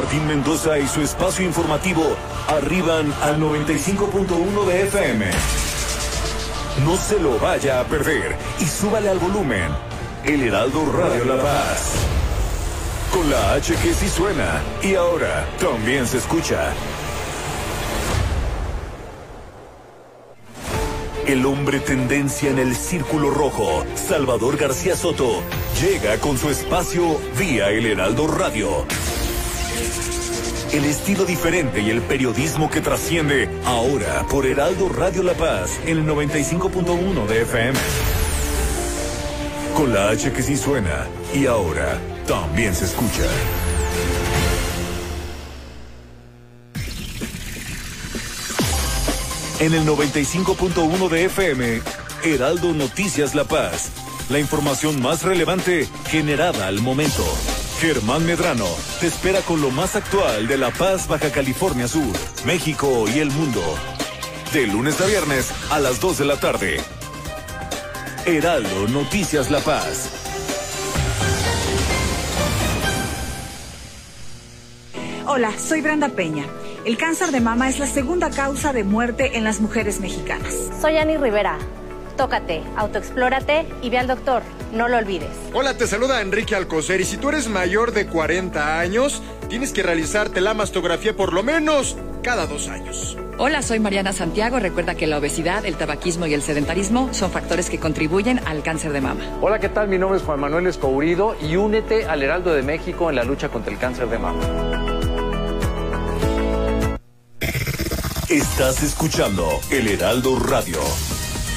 Martín Mendoza y su espacio informativo arriban al 95.1 de FM. No se lo vaya a perder y súbale al volumen. El Heraldo Radio La Paz. Con la H que sí suena y ahora también se escucha. El hombre tendencia en el círculo rojo, Salvador García Soto, llega con su espacio vía El Heraldo Radio. El estilo diferente y el periodismo que trasciende ahora por Heraldo Radio La Paz, el 95.1 de FM. Con la H que sí suena y ahora también se escucha. En el 95.1 de FM, Heraldo Noticias La Paz. La información más relevante generada al momento. Germán Medrano te espera con lo más actual de La Paz, Baja California Sur, México y el mundo. De lunes a viernes a las 2 de la tarde. Heraldo Noticias La Paz. Hola, soy Brenda Peña. El cáncer de mama es la segunda causa de muerte en las mujeres mexicanas. Soy Ani Rivera. Tócate, autoexplórate y ve al doctor. No lo olvides. Hola, te saluda Enrique Alcocer y si tú eres mayor de 40 años, tienes que realizarte la mastografía por lo menos cada dos años. Hola, soy Mariana Santiago. Recuerda que la obesidad, el tabaquismo y el sedentarismo son factores que contribuyen al cáncer de mama. Hola, ¿qué tal? Mi nombre es Juan Manuel Escourido y únete al Heraldo de México en la lucha contra el cáncer de mama. Estás escuchando El Heraldo Radio.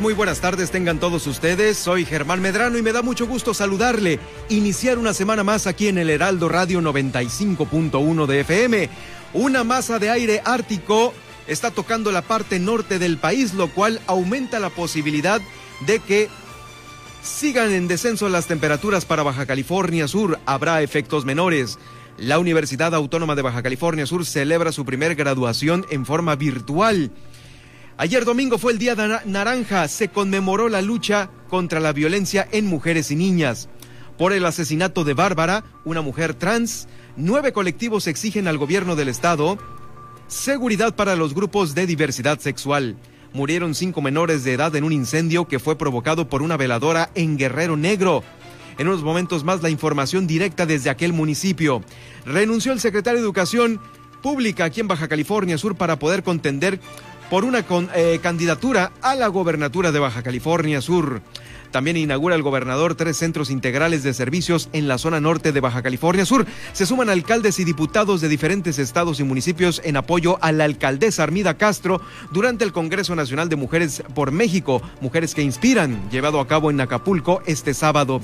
Muy buenas tardes tengan todos ustedes. Soy Germán Medrano y me da mucho gusto saludarle. Iniciar una semana más aquí en el Heraldo Radio 95.1 de FM. Una masa de aire ártico está tocando la parte norte del país, lo cual aumenta la posibilidad de que sigan en descenso las temperaturas para Baja California Sur. Habrá efectos menores. La Universidad Autónoma de Baja California Sur celebra su primer graduación en forma virtual. Ayer domingo fue el Día Naranja, se conmemoró la lucha contra la violencia en mujeres y niñas. Por el asesinato de Bárbara, una mujer trans, nueve colectivos exigen al gobierno del estado seguridad para los grupos de diversidad sexual. Murieron cinco menores de edad en un incendio que fue provocado por una veladora en Guerrero Negro. En unos momentos más la información directa desde aquel municipio. Renunció el secretario de Educación Pública aquí en Baja California Sur para poder contender por una con, eh, candidatura a la gobernatura de Baja California Sur. También inaugura el gobernador tres centros integrales de servicios en la zona norte de Baja California Sur. Se suman alcaldes y diputados de diferentes estados y municipios en apoyo a la alcaldesa Armida Castro durante el Congreso Nacional de Mujeres por México, Mujeres que Inspiran, llevado a cabo en Acapulco este sábado.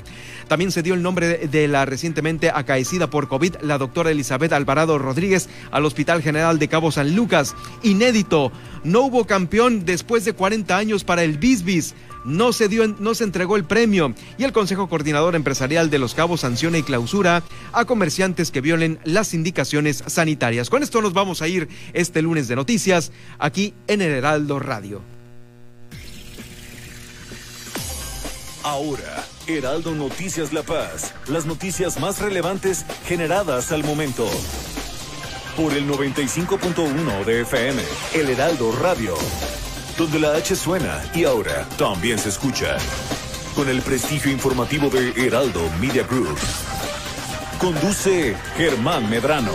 También se dio el nombre de la recientemente acaecida por COVID, la doctora Elizabeth Alvarado Rodríguez, al Hospital General de Cabo San Lucas. Inédito, no hubo campeón después de 40 años para el Bisbis no se dio, no se entregó el premio y el Consejo Coordinador Empresarial de Los Cabos sanciona y clausura a comerciantes que violen las indicaciones sanitarias. Con esto nos vamos a ir este lunes de noticias aquí en el Heraldo Radio. Ahora, Heraldo Noticias La Paz, las noticias más relevantes generadas al momento. Por el 95.1 de FM, El Heraldo Radio donde la H suena y ahora también se escucha. Con el prestigio informativo de Heraldo Media Group. Conduce Germán Medrano.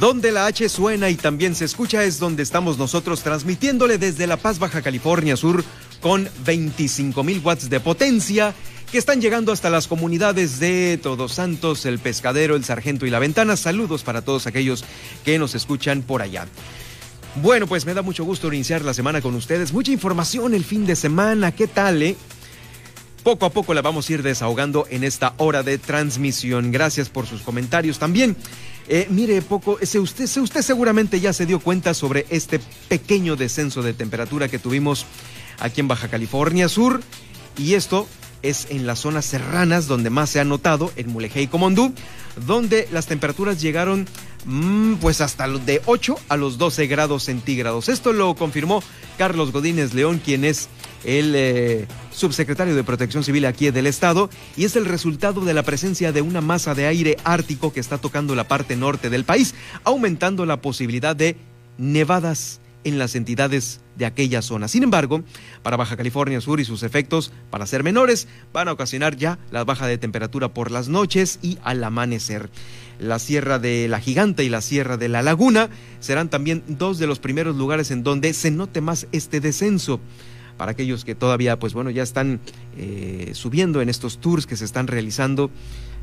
Donde la H suena y también se escucha es donde estamos nosotros transmitiéndole desde La Paz, Baja California Sur, con 25 mil watts de potencia que están llegando hasta las comunidades de Todos Santos, El Pescadero, El Sargento y La Ventana. Saludos para todos aquellos que nos escuchan por allá. Bueno, pues me da mucho gusto iniciar la semana con ustedes. Mucha información el fin de semana. ¿Qué tal, eh? Poco a poco la vamos a ir desahogando en esta hora de transmisión. Gracias por sus comentarios también. Eh, mire, poco, usted, usted seguramente ya se dio cuenta sobre este pequeño descenso de temperatura que tuvimos aquí en Baja California Sur. Y esto es en las zonas serranas donde más se ha notado, en Mulegé y Comondú, donde las temperaturas llegaron mm, pues hasta de 8 a los 12 grados centígrados. Esto lo confirmó Carlos Godínez León, quien es el eh, subsecretario de Protección Civil aquí del estado, y es el resultado de la presencia de una masa de aire ártico que está tocando la parte norte del país, aumentando la posibilidad de nevadas en las entidades de aquella zona. Sin embargo, para Baja California Sur y sus efectos, para ser menores, van a ocasionar ya la baja de temperatura por las noches y al amanecer. La Sierra de la Gigante y la Sierra de la Laguna serán también dos de los primeros lugares en donde se note más este descenso para aquellos que todavía, pues bueno, ya están eh, subiendo en estos tours que se están realizando,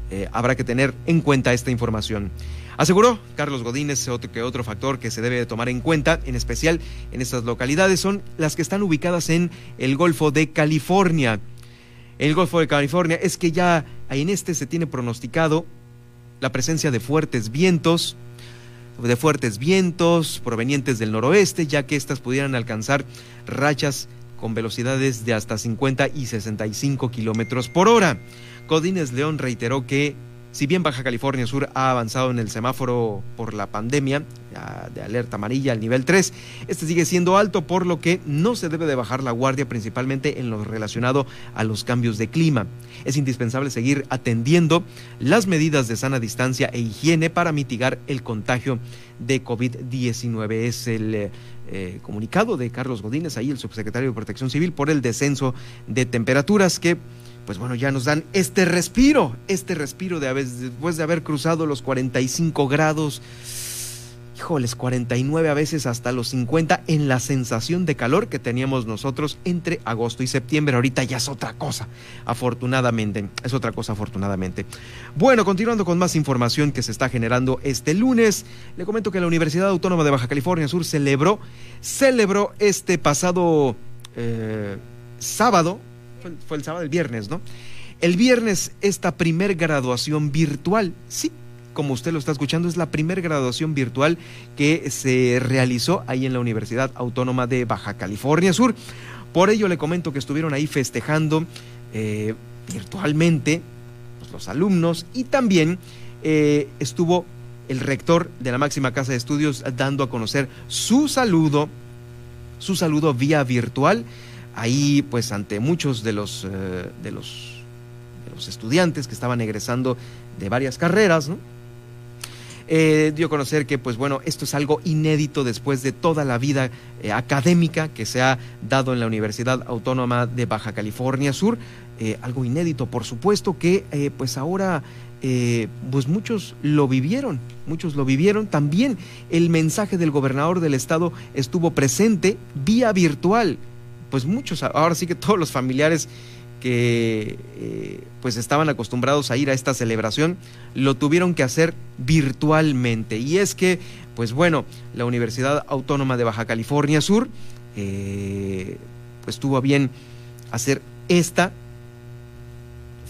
eh, habrá que tener en cuenta esta información. Aseguró Carlos Godínez que otro factor que se debe tomar en cuenta, en especial en estas localidades, son las que están ubicadas en el Golfo de California. El Golfo de California es que ya en este se tiene pronosticado la presencia de fuertes vientos, de fuertes vientos provenientes del noroeste, ya que estas pudieran alcanzar rachas con velocidades de hasta 50 y 65 kilómetros por hora. Godínez León reiteró que si bien Baja California Sur ha avanzado en el semáforo por la pandemia de alerta amarilla al nivel 3, este sigue siendo alto por lo que no se debe de bajar la guardia principalmente en lo relacionado a los cambios de clima. Es indispensable seguir atendiendo las medidas de sana distancia e higiene para mitigar el contagio de COVID-19. Es el eh, comunicado de Carlos Godínez, ahí el subsecretario de Protección Civil, por el descenso de temperaturas que pues bueno, ya nos dan este respiro, este respiro de después de haber cruzado los 45 grados, híjoles, 49 a veces hasta los 50 en la sensación de calor que teníamos nosotros entre agosto y septiembre. Ahorita ya es otra cosa, afortunadamente, es otra cosa afortunadamente. Bueno, continuando con más información que se está generando este lunes, le comento que la Universidad Autónoma de Baja California Sur celebró, celebró este pasado eh, sábado, fue, el sábado, el viernes, ¿no? El viernes esta primer graduación virtual, sí, como usted lo está escuchando, es la primer graduación virtual que se realizó ahí en la Universidad Autónoma de Baja California Sur. Por ello le comento que estuvieron ahí festejando eh, virtualmente pues, los alumnos y también eh, estuvo el rector de la máxima casa de estudios dando a conocer su saludo, su saludo vía virtual ahí pues ante muchos de los, eh, de los, los, estudiantes que estaban egresando de varias carreras, eh, dio a conocer que, pues bueno, esto es algo inédito después de toda la vida eh, académica que se ha dado en la Universidad Autónoma de Baja California Sur. algo inédito, por supuesto, que pues ahora pues muchos lo vivieron, muchos lo vivieron. También el mensaje del gobernador del estado estuvo presente vía virtual pues muchos, ahora sí que todos los familiares que eh, pues estaban acostumbrados a ir a esta celebración, lo tuvieron que hacer virtualmente. Y es que, pues bueno, la Universidad Autónoma de Baja California Sur, eh, pues tuvo a bien hacer esta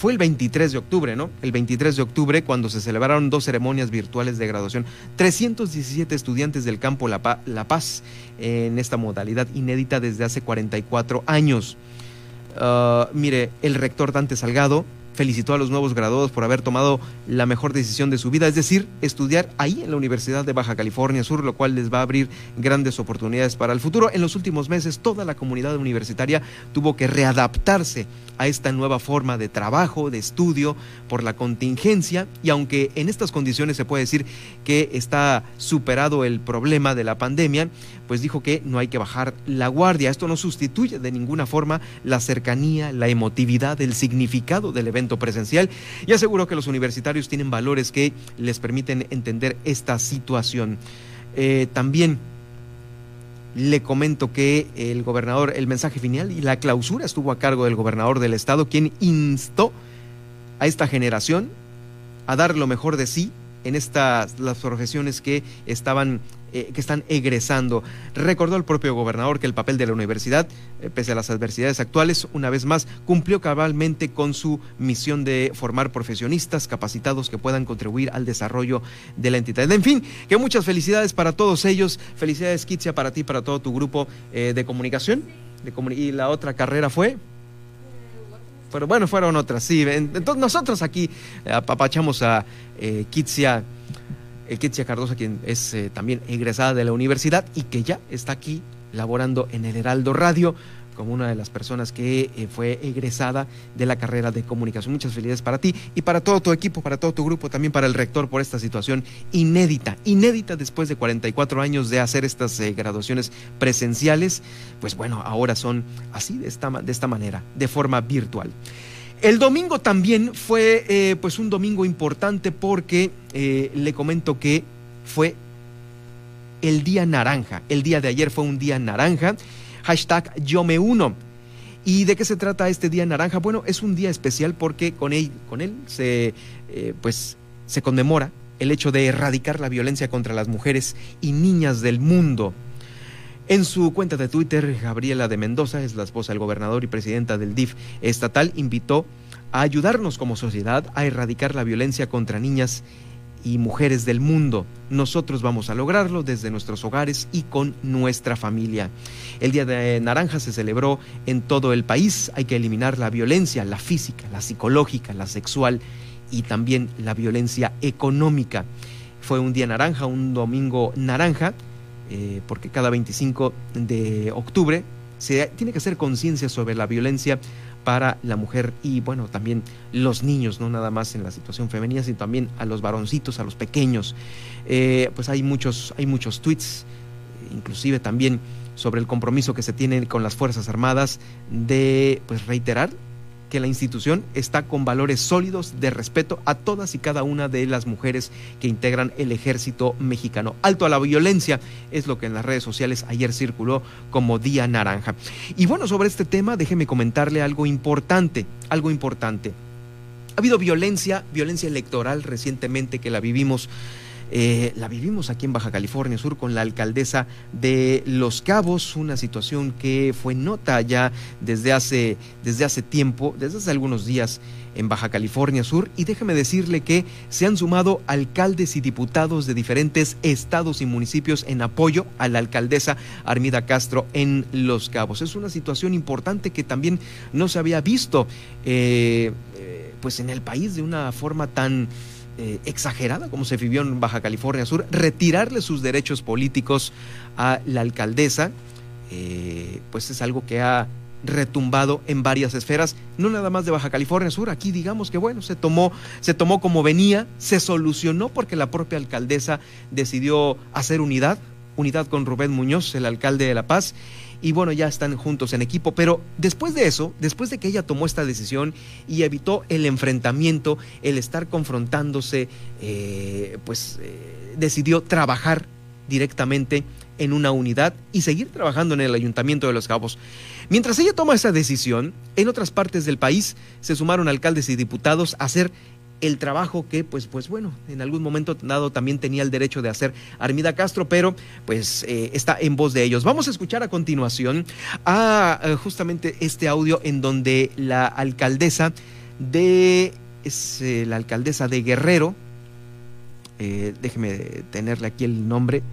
fue el 23 de octubre, ¿no? El 23 de octubre cuando se celebraron dos ceremonias virtuales de graduación. 317 estudiantes del campo La, Paz en esta modalidad inédita desde hace 44 años. Ah, mire, el rector Dante Salgado felicitó a los nuevos graduados por haber tomado la mejor decisión de su vida, es decir, estudiar ahí en la Universidad de Baja California Sur, lo cual les va a abrir grandes oportunidades para el futuro. En los últimos meses, toda la comunidad universitaria tuvo que readaptarse a esta nueva forma de trabajo, de estudio, por la contingencia, y aunque en estas condiciones se puede decir que está superado el problema de la pandemia, pues dijo que no hay que bajar la guardia. Esto no sustituye de ninguna forma la cercanía, la emotividad, el significado del evento presencial y aseguró que los universitarios tienen valores que les permiten entender esta situación. Eh, también le comento que el gobernador, el mensaje final y la clausura estuvo a cargo del gobernador del estado, quien instó a esta generación a dar lo mejor de sí en estas las profesiones que estaban eh, que están egresando. Recordó el propio gobernador que el papel de la universidad, eh, pese a las adversidades actuales, una vez más cumplió cabalmente con su misión de formar profesionistas capacitados que puedan contribuir al desarrollo de la entidad. En fin, que muchas felicidades para todos ellos. Felicidades, Kitsia, para ti, para todo tu grupo eh, de comunicación. y la otra carrera fue pero bueno, fueron otras, sí. Entonces nosotros aquí apapachamos a eh, Kitsia, Kitsia Cardosa, quien es eh, también egresada de la universidad y que ya está aquí laborando en el Heraldo Radio como una de las personas que eh, fue egresada de la carrera de comunicación. Muchas felicidades para ti y para todo tu equipo, para todo tu grupo, también para el rector por esta situación inédita, inédita después de 44 años de hacer estas eh, graduaciones presenciales. Pues bueno, ahora son así, de esta, de esta manera, de forma virtual. El domingo también fue eh, pues un domingo importante porque le comento que fue el día naranja. El día de ayer fue un día naranja hashtag yo me uno. ¿Y de qué se trata este día naranja? Bueno, es un día especial porque con él, con él se, eh, pues, se conmemora el hecho de erradicar la violencia contra las mujeres y niñas del mundo. En su cuenta de Twitter, Gabriela de Mendoza, es la esposa del gobernador y presidenta del DIF estatal, invitó a ayudarnos como sociedad a erradicar la violencia contra niñas y mujeres del mundo. Nosotros vamos a lograrlo desde nuestros hogares y con nuestra familia. El Día de Naranja se celebró en todo el país. Hay que eliminar la violencia, la física, la psicológica, la sexual y también la violencia económica. Fue un día naranja, un domingo naranja, eh, porque cada 25 de octubre se tiene que hacer conciencia sobre la violencia para la mujer y bueno, también los niños, no nada más en la situación femenina, sino también a los varoncitos, a los pequeños. Eh, pues hay muchos, hay muchos tweets, inclusive también sobre el compromiso que se tiene con las Fuerzas Armadas de pues reiterar que la institución está con valores sólidos de respeto a todas y cada una de las mujeres que integran el ejército mexicano. Alto a la violencia es lo que en las redes sociales ayer circuló como Día Naranja. Y bueno, sobre este tema déjeme comentarle algo importante, algo importante. Ha habido violencia, violencia electoral recientemente que la vivimos eh, la vivimos aquí en Baja California Sur con la alcaldesa de Los Cabos, una situación que fue nota ya desde hace, desde hace tiempo, desde hace algunos días en Baja California Sur y déjeme decirle que se han sumado alcaldes y diputados de diferentes estados y municipios en apoyo a la alcaldesa Armida Castro en Los Cabos. Es una situación importante que también no se había visto eh, eh, pues en el país de una forma tan eh, exagerada como se vivió en Baja California Sur, retirarle sus derechos políticos a la alcaldesa, eh, pues es algo que ha retumbado en varias esferas, no nada más de Baja California Sur, aquí digamos que bueno, se tomó, se tomó como venía, se solucionó porque la propia alcaldesa decidió hacer unidad, unidad con Rubén Muñoz, el alcalde de La Paz, y bueno, ya están juntos en equipo. Pero después de eso, después de que ella tomó esta decisión y evitó el enfrentamiento, el estar confrontándose, eh, pues eh, decidió trabajar directamente en una unidad y seguir trabajando en el Ayuntamiento de Los Cabos. Mientras ella toma esa decisión, en otras partes del país se sumaron alcaldes y diputados a hacer el trabajo que, pues, pues bueno, en algún momento dado también tenía el derecho de hacer Armida Castro, pero pues eh, está en voz de ellos. Vamos a escuchar a continuación a, eh, justamente este audio en donde la alcaldesa de, es eh, la alcaldesa de Guerrero, déjeme tenerle aquí el nombre,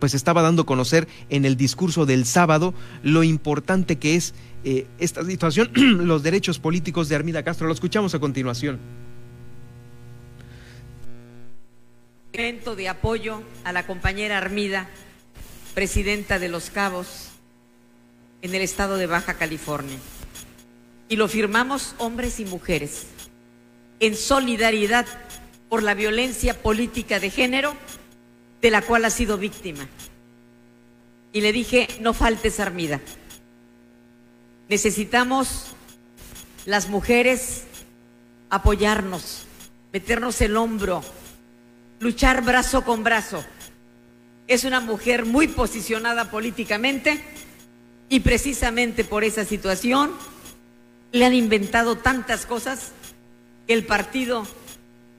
pues estaba dando a conocer en el discurso del sábado lo importante que es eh, esta situación, los derechos políticos de Armida Castro. Lo escuchamos a continuación. Evento de apoyo a la compañera Armida, presidenta de Los Cabos, en el estado de Baja California. Y lo firmamos hombres y mujeres, en solidaridad por la violencia política de género de la cual ha sido víctima y le dije, no faltes Armida. Necesitamos las mujeres apoyarnos, meternos el hombro, luchar brazo con brazo. Es una mujer muy posicionada políticamente y precisamente por esa situación le han inventado tantas cosas que el partido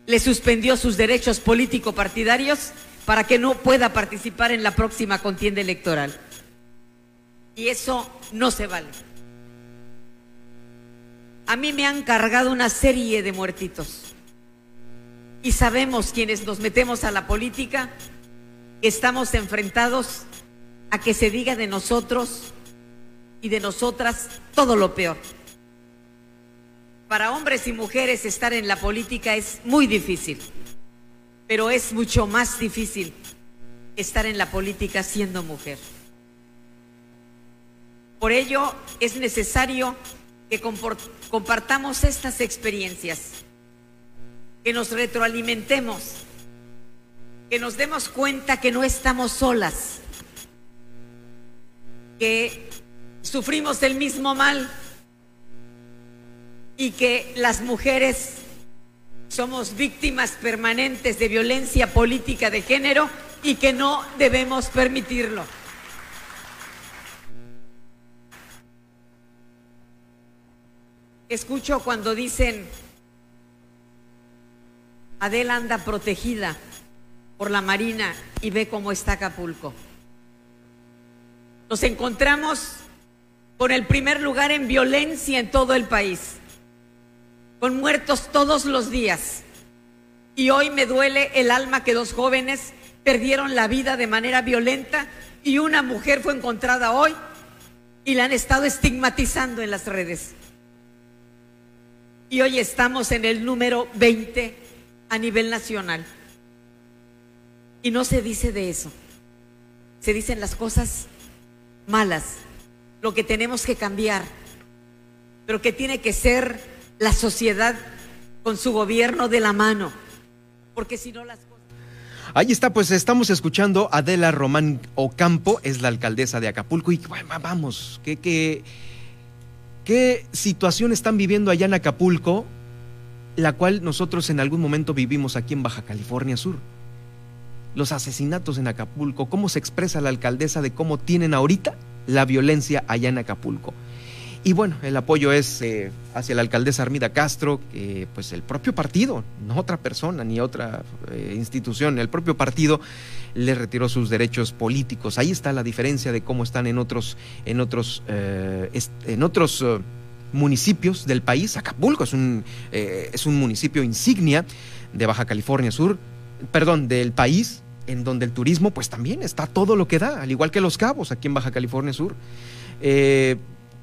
le suspendió sus derechos político-partidarios para que no pueda participar en la próxima contienda electoral. Y eso no se vale. A mí me han cargado una serie de muertitos. Y sabemos quienes nos metemos a la política, estamos enfrentados a que se diga de nosotros y de nosotras todo lo peor. Para hombres y mujeres estar en la política es muy difícil, pero es mucho más difícil estar en la política siendo mujer. Por ello es necesario que compartamos estas experiencias, que nos retroalimentemos, que nos demos cuenta que no estamos solas, que sufrimos el mismo mal. Y que las mujeres somos víctimas permanentes de violencia política de género y que no debemos permitirlo. Escucho cuando dicen, Adela anda protegida por la Marina y ve cómo está Acapulco. Nos encontramos con el primer lugar en violencia en todo el país, con muertos todos los días. Y hoy me duele el alma que dos jóvenes perdieron la vida de manera violenta y una mujer fue encontrada hoy y la han estado estigmatizando en las redes. Y hoy estamos en el número 20 a nivel nacional. Y no se dice de eso. Se dicen las cosas malas, lo que tenemos que cambiar, pero que tiene que ser la sociedad con su gobierno de la mano, porque si no las cosas... Ahí está, pues estamos escuchando a Adela Román Ocampo, es la alcaldesa de Acapulco, y vamos, ¿qué, qué, qué situación están viviendo allá en Acapulco, la cual nosotros en algún momento vivimos aquí en Baja California Sur? Los asesinatos en Acapulco, cómo se expresa la alcaldesa de cómo tienen ahorita la violencia allá en Acapulco. Y bueno, el apoyo es eh, hacia la alcaldesa Armida Castro, que pues el propio partido, no otra persona ni otra eh, institución, el propio partido le retiró sus derechos políticos. Ahí está la diferencia de cómo están en otros, en otros, eh, en otros municipios del país. Acapulco es un, es un municipio insignia de Baja California Sur, perdón, del país, en donde el turismo pues también está todo lo que da, al igual que Los Cabos, aquí en Baja California Sur.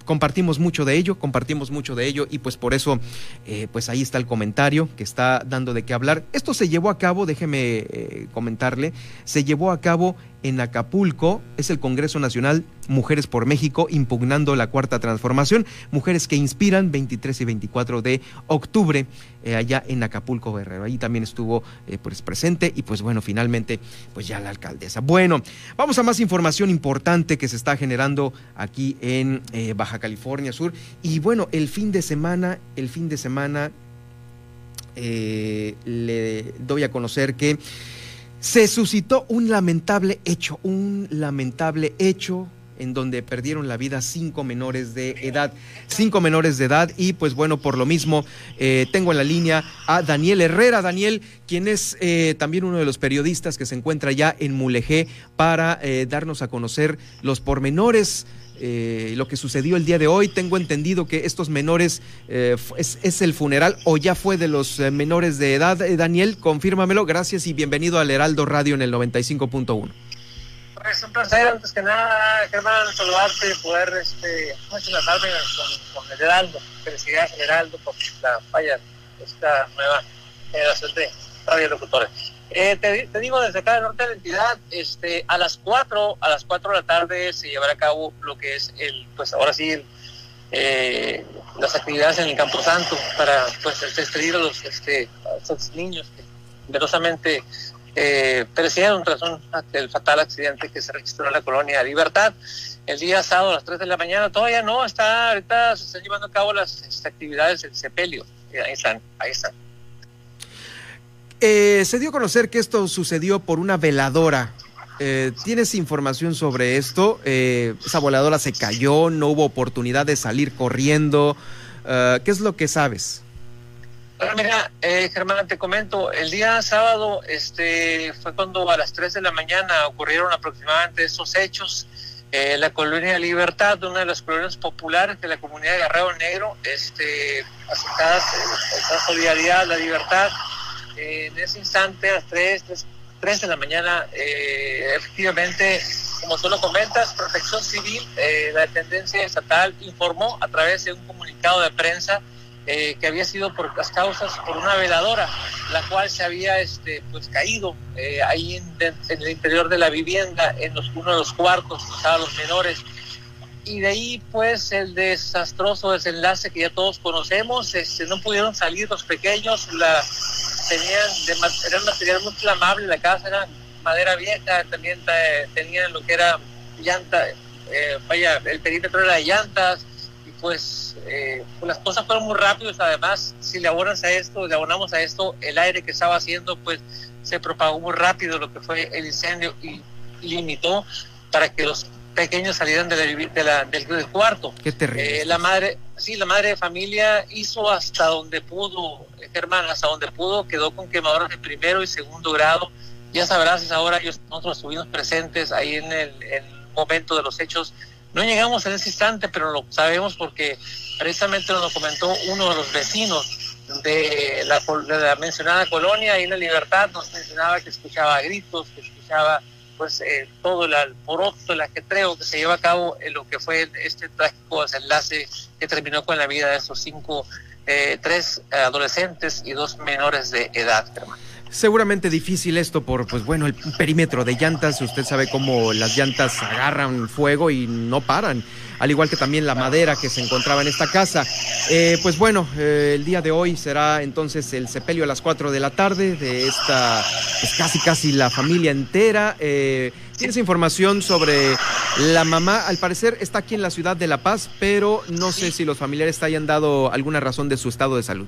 Compartimos mucho de ello, compartimos mucho de ello y pues por eso, eh, pues ahí está el comentario que está dando de qué hablar. Esto se llevó a cabo, déjeme eh, comentarle, se llevó a cabo en Acapulco, es el Congreso Nacional Mujeres por México impugnando la cuarta transformación, mujeres que inspiran 23 y 24 de octubre eh, allá en Acapulco Guerrero. Ahí también estuvo eh, pues presente y pues bueno, finalmente pues ya la alcaldesa. Bueno, vamos a más información importante que se está generando aquí en eh, Baja California Sur y bueno, el fin de semana, el fin de semana le doy a conocer que se suscitó un lamentable hecho, un lamentable hecho en donde perdieron la vida cinco menores de edad, cinco menores de edad y pues bueno, por lo mismo eh, tengo en la línea a Daniel Herrera, Daniel, quien es eh, también uno de los periodistas que se encuentra ya en Mulegé para eh, darnos a conocer los pormenores eh, lo que sucedió el día de hoy. Tengo entendido que estos menores eh, es, el funeral o ya fue de los menores de edad. Daniel, confírmamelo. Gracias y bienvenido al Heraldo Radio en el 95.1. Es un placer, antes que nada, Germán, saludarte, poder este, enlazarme con, con el Heraldo. Felicidades al Heraldo por la falla, esta nueva generación de radiolocutores. Eh, te, digo, desde acá del norte de la entidad, este, a las 4, a las 4 de la tarde se llevará a cabo lo que es el, pues ahora sí, eh, las actividades en el Campo Santo para pues despedir a los, este, niños que verosamente eh, perecieron tras un, el fatal accidente que se registró en la colonia Libertad el día sábado a las 3 de la mañana. Todavía no, está ahorita se están llevando a cabo las este, actividades del sepelio. Ahí están, ahí están. Eh, se dio a conocer que esto sucedió por una veladora. Eh, ¿Tienes información sobre esto? Eh, ¿Esa voladora se cayó? ¿No hubo oportunidad de salir corriendo? Eh, ¿Qué es lo que sabes? Mira, eh, Germán, te comento, el día sábado este, fue cuando a las 3 de la mañana ocurrieron aproximadamente esos hechos. Eh, la colonia Libertad, una de las colonias populares de la comunidad de Guerrero Negro, este, aceptadas eh, esta solidaridad, la libertad. Eh, en ese instante, a las 3, 3, 3 de la mañana, eh, efectivamente, como tú lo comentas, Protección Civil, eh, la dependencia estatal informó a través de un comunicado de prensa eh, que había sido por las causas por una veladora, la cual se había este, pues caído eh, ahí en, en el interior de la vivienda, en los, uno de los cuartos, estaban los menores. Y de ahí, pues, el desastroso desenlace que ya todos conocemos, este, no pudieron salir los pequeños, la, tenían, de, ma- era un material muy flamable, la casa era madera vieja, también eh, tenían lo que era llanta, eh, vaya, el perímetro era de llantas, y pues, eh, pues las cosas fueron muy rápidas, además, si le abonas a esto, le abonamos a esto, el aire que estaba haciendo, pues, se propagó muy rápido lo que fue el incendio y limitó para que los pequeños salieran de la vivi- de la- del, del cuarto. Qué terrible. Eh, la madre, sí, la madre de familia hizo hasta donde pudo, eh, Germán, hasta donde pudo, quedó con quemaduras de primero y segundo grado. Ya sabrás, es ahora ellos, nosotros estuvimos presentes ahí en el, en el momento de los hechos. No llegamos en ese instante, pero lo sabemos porque precisamente lo comentó uno de los vecinos de la, mencionada colonia, en la Libertad, nos mencionaba que escuchaba gritos, que escuchaba pues eh, todo el alboroto, el ajetreo que se lleva a cabo en lo que fue este trágico desenlace que terminó con la vida de estos cinco, eh, tres adolescentes y dos menores de edad, hermano. Seguramente difícil esto por, pues bueno, el perímetro de llantas. Usted sabe cómo las llantas agarran fuego y no paran. Al igual que también la madera que se encontraba en esta casa. Eh, pues bueno, eh, el día de hoy será entonces el sepelio a las 4 de la tarde de esta, pues casi casi la familia entera. Eh, ¿Tienes información sobre la mamá? Al parecer está aquí en la ciudad de La Paz, pero no sé si los familiares te hayan dado alguna razón de su estado de salud.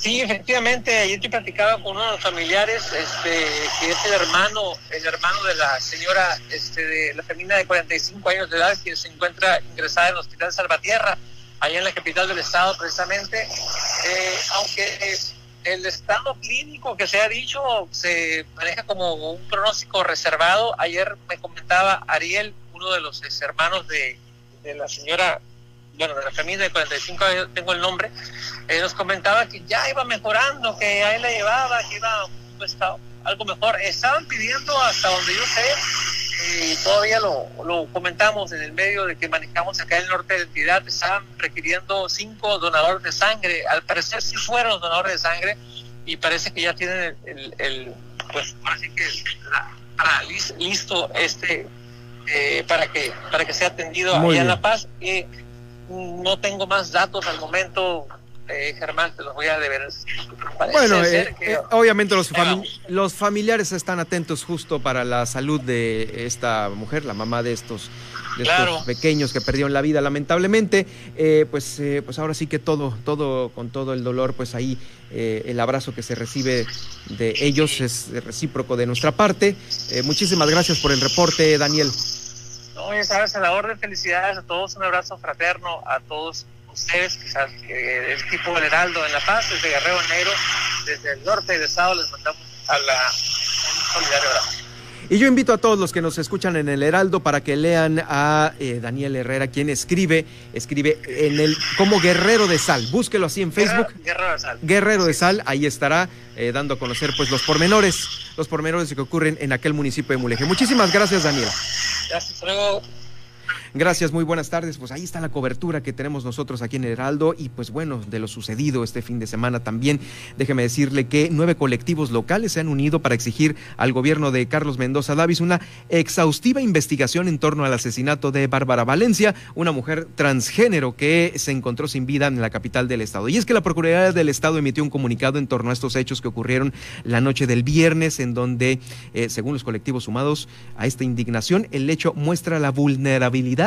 Sí, efectivamente, ayer yo platicaba con uno de los familiares, este, que es el hermano, el hermano de la señora, este, de la femina de 45 años de edad, que se encuentra ingresada en el hospital Salvatierra, allá en la capital del estado precisamente, Eh, aunque eh, el estado clínico que se ha dicho se maneja como un pronóstico reservado, ayer me comentaba Ariel, uno de los hermanos de, de la señora bueno, de la familia de 45 años, tengo el nombre, eh, nos comentaba que ya iba mejorando, que ahí la llevaba, que iba pues, a- algo mejor. Estaban pidiendo hasta donde yo sé, y todavía lo, lo comentamos en el medio de que manejamos acá en el norte de la entidad, estaban requiriendo cinco donadores de sangre. Al parecer sí fueron donadores de sangre y parece que ya tienen el, el- el, pues ahora sí que la- para listo este eh, para que para que sea atendido Muy allá en. La Paz. Eh, no tengo más datos al momento, eh, Germán, te los voy a deber. Parece Bueno, eh, que- eh, obviamente los, fami- familiares están atentos justo para la salud de esta mujer, la mamá de estos, de Claro. estos pequeños que perdieron la vida lamentablemente. Eh, pues, eh, pues ahora sí que todo, todo con todo el dolor, pues ahí eh, el abrazo que se recibe de ellos es recíproco de nuestra parte. Muchísimas gracias por el reporte, Daniel. Ya a la orden, felicidades a todos, un abrazo fraterno a todos ustedes, quizás eh, el equipo del Heraldo en La Paz, desde Guerrero Negro, desde el norte del estado, les mandamos a la, un solidario abrazo. Y yo invito a todos los que nos escuchan en el Heraldo para que lean a eh, Daniel Herrera, quien escribe, escribe en el como Guerrero de Sal. Búsquelo así en Facebook. Guerra de Sal. Guerrero de Sal, ahí estará eh, dando a conocer pues los pormenores, los pormenores que ocurren en aquel municipio de Mulegé. Muchísimas gracias, Daniel. Gracias, luego. Gracias, muy buenas tardes. Pues ahí está la cobertura que tenemos nosotros aquí en Heraldo y pues bueno, de lo sucedido este fin de semana también. Déjeme decirle que nueve colectivos locales se han unido para exigir al gobierno de Carlos Mendoza Davis una exhaustiva investigación en torno al asesinato de Bárbara Valencia, una mujer transgénero que se encontró sin vida en la capital del estado. Y es que la Procuraduría del Estado emitió un comunicado en torno a estos hechos que ocurrieron la noche del viernes, en donde, eh, según los colectivos sumados a esta indignación, el hecho muestra la vulnerabilidad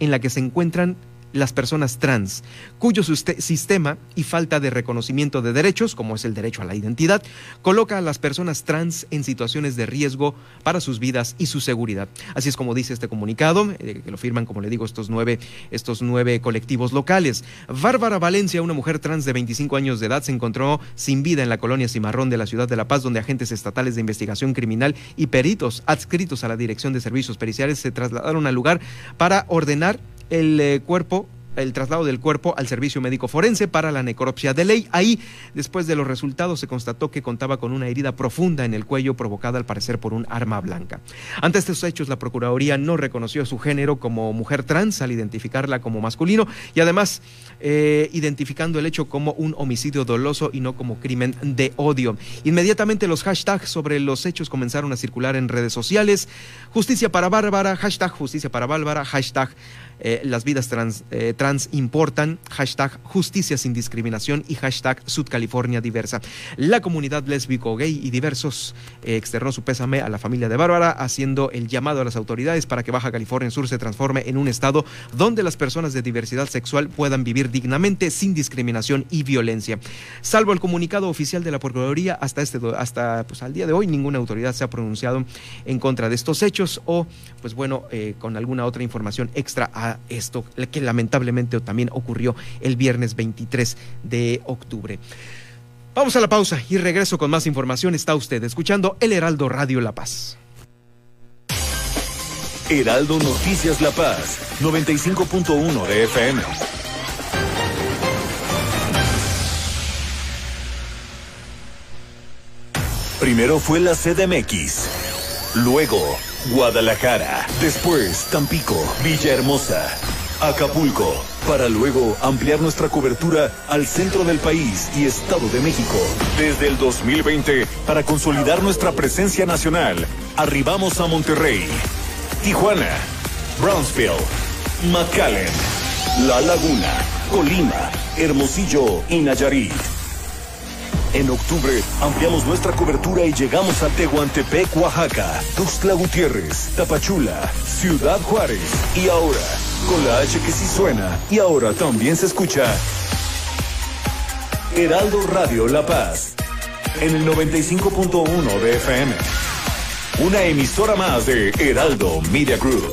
en la que se encuentran las personas trans, cuyo sistema y falta de reconocimiento de derechos, como es el derecho a la identidad, coloca a las personas trans en situaciones de riesgo para sus vidas y su seguridad. Así es como dice este comunicado, eh, que lo firman, como le digo, estos nueve, estos nueve colectivos locales. Bárbara Valencia, una mujer trans de 25 años de edad, se encontró sin vida en la colonia Cimarrón de la ciudad de La Paz, donde agentes estatales de investigación criminal y peritos adscritos a la Dirección de Servicios Periciales se trasladaron al lugar para ordenar el eh, cuerpo el traslado del cuerpo al servicio médico forense para la necropsia de ley. Ahí, después de los resultados, se constató que contaba con una herida profunda en el cuello provocada al parecer por un arma blanca. Ante estos hechos, la Procuraduría no reconoció su género como mujer trans al identificarla como masculino y además eh, identificando el hecho como un homicidio doloso y no como crimen de odio. Inmediatamente los hashtags sobre los hechos comenzaron a circular en redes sociales. Justicia para Bárbara, hashtag justicia para Bárbara, hashtag eh, las vidas trans, eh, trans, importan, hashtag justicia sin discriminación y hashtag Sudcalifornia diversa. La comunidad lésbico, gay y diversos eh, externó su pésame a la familia de Bárbara, haciendo el llamado a las autoridades para que Baja California Sur se transforme en un estado donde las personas de diversidad sexual puedan vivir dignamente sin discriminación y violencia. Salvo el comunicado oficial de la Procuraduría, hasta, este, hasta pues, al día de hoy ninguna autoridad se ha pronunciado en contra de estos hechos o, pues bueno, con alguna otra información extra a esto que lamentablemente también ocurrió el viernes 23 de octubre. Vamos a la pausa y regreso con más información. Está usted escuchando El Heraldo Radio La Paz. Heraldo Noticias La Paz, 95.1 de FM. Primero fue la CDMX, luego Guadalajara, después Tampico, Villahermosa, Acapulco, para luego ampliar nuestra cobertura al centro del país y Estado de México. Desde el 2020, para consolidar nuestra presencia nacional, arribamos a Monterrey, Tijuana, Brownsville, McAllen, La Laguna, Colima, Hermosillo y Nayarit. En octubre ampliamos nuestra cobertura y llegamos a Tehuantepec, Oaxaca, Tuxtla Gutiérrez, Tapachula, Ciudad Juárez y ahora, con la H que sí suena y ahora también se escucha, Heraldo Radio La Paz, en el 95.1 de FM. Una emisora más de Heraldo Media Group.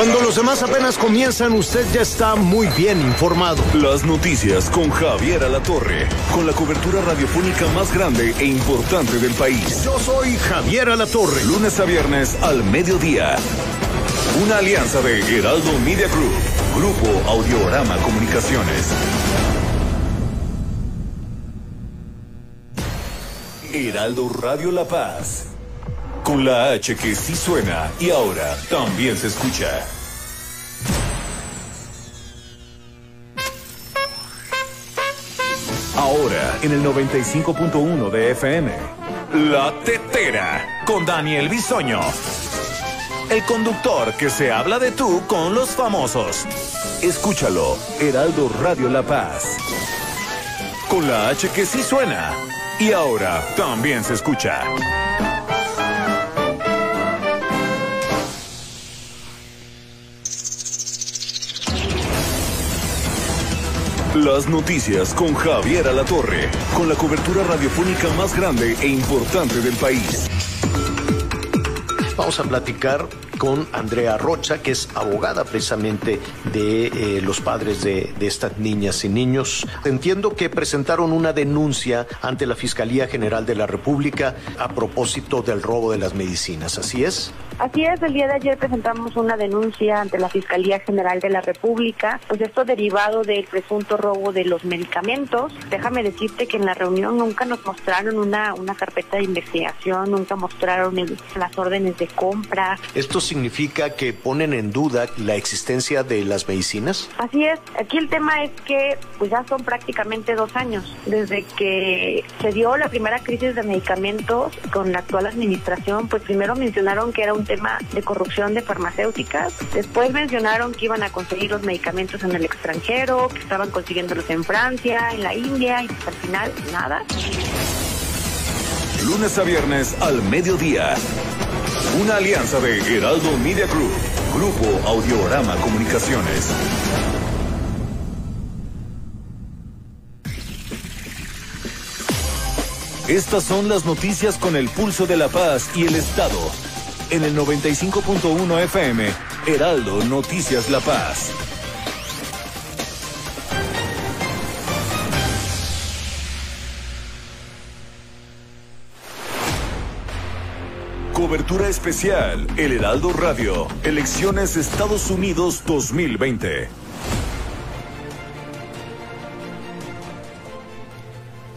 Cuando los demás apenas comienzan, usted ya está muy bien informado. Las noticias con Javier Alatorre, con la cobertura radiofónica más grande e importante del país. Yo soy Javier Alatorre. Lunes a viernes al mediodía. Una alianza de Heraldo Media Group, Grupo Audiorama Comunicaciones. Heraldo Radio La Paz. Con la H que sí suena y ahora también se escucha. Ahora en el 95.1 de FM. La Tetera con Daniel Bisoño. el conductor que se habla de tú con los famosos. Escúchalo, Heraldo Radio La Paz. Con la H que sí suena. Y ahora también se escucha. Las noticias con Javier Alatorre, con la cobertura radiofónica más grande e importante del país. Vamos a platicar con Andrea Rocha, que es abogada precisamente de eh, los padres de, de, estas niñas y niños. Entiendo que presentaron una denuncia ante la Fiscalía General de la República a propósito del robo de las medicinas, ¿así es? Así es, el día de ayer presentamos una denuncia ante la Fiscalía General de la República, pues esto derivado del presunto robo de los medicamentos. Déjame decirte que en la reunión nunca nos mostraron una, una carpeta de investigación, nunca mostraron el, las órdenes de compra. ¿Esto significa que ponen en duda la existencia de las medicinas? Así es, aquí el tema es que pues ya son prácticamente dos años desde que se dio la primera crisis de medicamentos con la actual administración, pues primero mencionaron que era un tema de corrupción de farmacéuticas. Después mencionaron que iban a conseguir los medicamentos en el extranjero, que estaban consiguiéndolos en Francia, en la India, y pues al final nada. Lunes a viernes al mediodía. Una alianza de Heraldo Media Group, Grupo Audiorama Comunicaciones. Estas son las noticias con el pulso de la paz y el Estado en el 95.1 FM, Heraldo Noticias La Paz. Cobertura especial, El Heraldo Radio, Elecciones Estados Unidos 2020.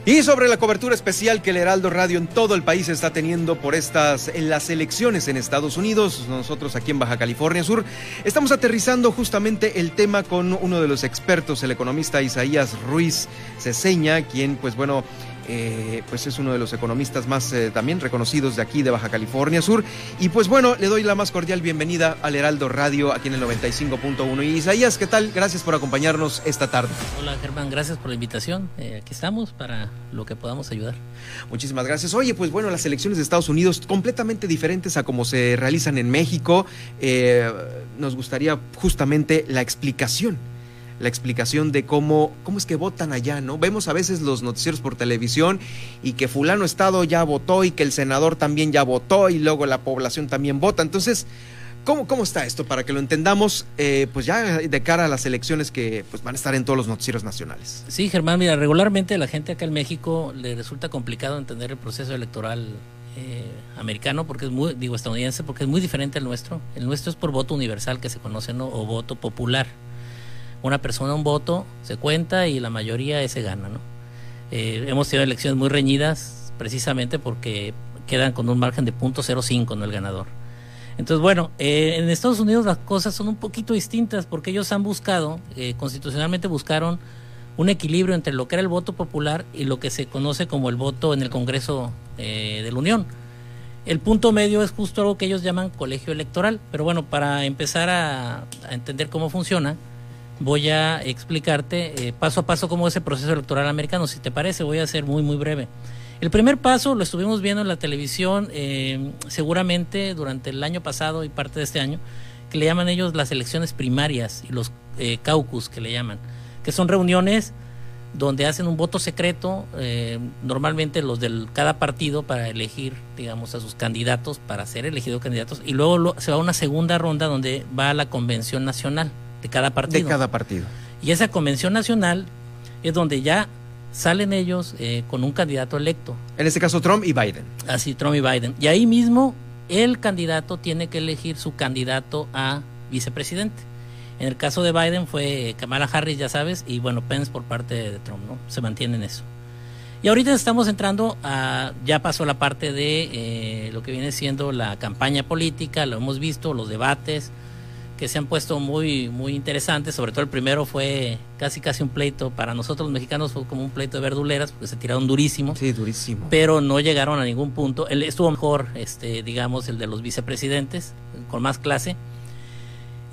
Y sobre la cobertura especial que el Heraldo Radio en todo el país está teniendo por estas las elecciones en Estados Unidos, nosotros aquí en Baja California Sur, estamos aterrizando justamente el tema con uno de los expertos, el economista Isaías Ruiz Ceseña, quien pues bueno, eh, pues es uno de los economistas más eh, también reconocidos de aquí de Baja California Sur. Y pues bueno, le doy la más cordial bienvenida al Heraldo Radio aquí en el 95.1. Y Isaías, ¿qué tal? Gracias por acompañarnos esta tarde. Hola Germán, gracias por la invitación. Eh, aquí estamos para lo que podamos ayudar. Muchísimas gracias. Oye, pues bueno, las elecciones de Estados Unidos completamente diferentes a como se realizan en México. nos gustaría justamente la explicación la explicación de cómo, cómo es que votan allá, ¿no? Vemos a veces los noticieros por televisión y que fulano estado ya votó y que el senador también ya votó y luego la población también vota. Entonces, ¿cómo, cómo está esto? Para que lo entendamos, eh, pues ya de cara a las elecciones que pues, van a estar en todos los noticieros nacionales. Sí, Germán, mira, regularmente a la gente acá en México le resulta complicado entender el proceso electoral eh, americano porque es muy, digo estadounidense, porque es muy diferente al nuestro. El nuestro es por voto universal que se conoce, ¿no? O voto popular una persona un voto, se cuenta y la mayoría ese gana, ¿no? Eh, hemos tenido elecciones muy reñidas precisamente porque quedan con un margen de .05 no el ganador. Entonces, bueno, eh, en Estados Unidos las cosas son un poquito distintas porque ellos han buscado, eh, constitucionalmente buscaron un equilibrio entre lo que era el voto popular y lo que se conoce como el voto en el Congreso de la Unión. El punto medio es justo algo que ellos llaman colegio electoral, pero bueno, para empezar a entender cómo funciona, voy a explicarte eh, paso a paso cómo es el proceso electoral americano. Si te parece, voy a ser muy, muy breve. El primer paso lo estuvimos viendo en la televisión eh, seguramente durante el año pasado y parte de este año, que le llaman ellos las elecciones primarias y los eh, caucus que le llaman, que son reuniones donde hacen un voto secreto, normalmente los de cada partido para elegir, digamos, a sus candidatos, para ser elegidos candidatos, y luego se va a una segunda ronda donde va a la convención nacional de cada partido. De cada partido. Y esa convención nacional es donde ya salen ellos eh, con un candidato electo. En este caso Trump y Biden. Así, Trump y Biden. Y ahí mismo el candidato tiene que elegir su candidato a vicepresidente. En el caso de Biden fue Kamala Harris, ya sabes, y bueno, Pence por parte de Trump, ¿no? Se mantiene en eso. Y ahorita estamos entrando a, ya pasó la parte de eh, lo que viene siendo la campaña política, lo hemos visto, los debates, que se han puesto muy, muy interesantes. Sobre todo el primero fue casi casi un pleito. Para nosotros los mexicanos fue como un pleito de verduleras, porque se tiraron durísimo. Sí, durísimo. Pero no llegaron a ningún punto. El, estuvo mejor, este, digamos, el de los vicepresidentes, con más clase.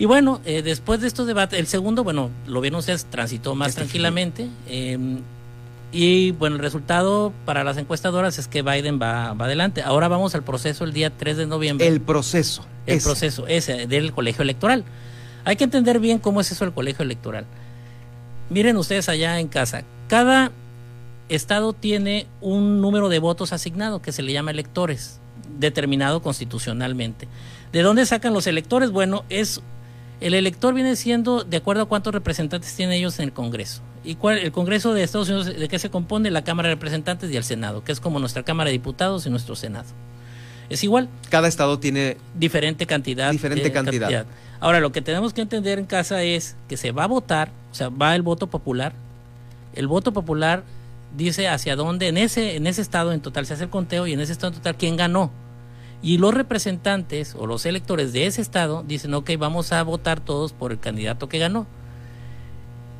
Y bueno, eh, después de estos debates, el segundo, bueno, lo vieron ustedes, transitó más tranquilamente. Eh, y bueno, el resultado para las encuestadoras es que Biden va, va adelante. Ahora vamos al proceso el día 3 de noviembre. El proceso. El ese. proceso ese del colegio electoral. Hay que entender bien cómo es eso el colegio electoral. Miren ustedes allá en casa. Cada estado tiene un número de votos asignado que se le llama electores, determinado constitucionalmente. ¿De dónde sacan los electores? Bueno, es el elector viene siendo de acuerdo a cuántos representantes tienen ellos en el Congreso. ¿Y cuál, el Congreso de Estados Unidos de qué se compone? La Cámara de Representantes y el Senado, que es como nuestra Cámara de Diputados y nuestro Senado. Es igual. Cada estado tiene diferente cantidad. Diferente cantidad. Ahora, lo que tenemos que entender en casa es que se va a votar, o sea, va el voto popular. El voto popular dice hacia dónde, en ese, en ese estado en total se hace el conteo y en ese estado en total quién ganó. Y los representantes o los electores de ese estado dicen, ok, vamos a votar todos por el candidato que ganó.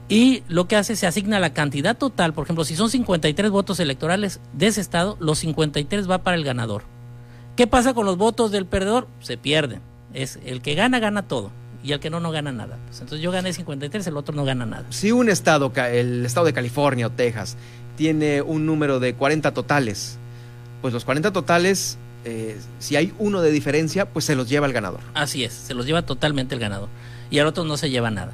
Y lo que hace, se asigna la cantidad total, por ejemplo, si son 53 votos electorales de ese estado, los 53 va para el ganador. ¿Qué pasa con los votos del perdedor? Se pierden. Es el que gana, gana todo. Y el que no, no gana nada. Pues entonces yo gané 53, el otro no gana nada. Si un estado, el estado de California o Texas, tiene un número de 40 totales, pues los 40 totales, eh, si hay uno de diferencia, pues se los lleva el ganador. Así es, se los lleva totalmente el ganador. Y al otro no se lleva nada.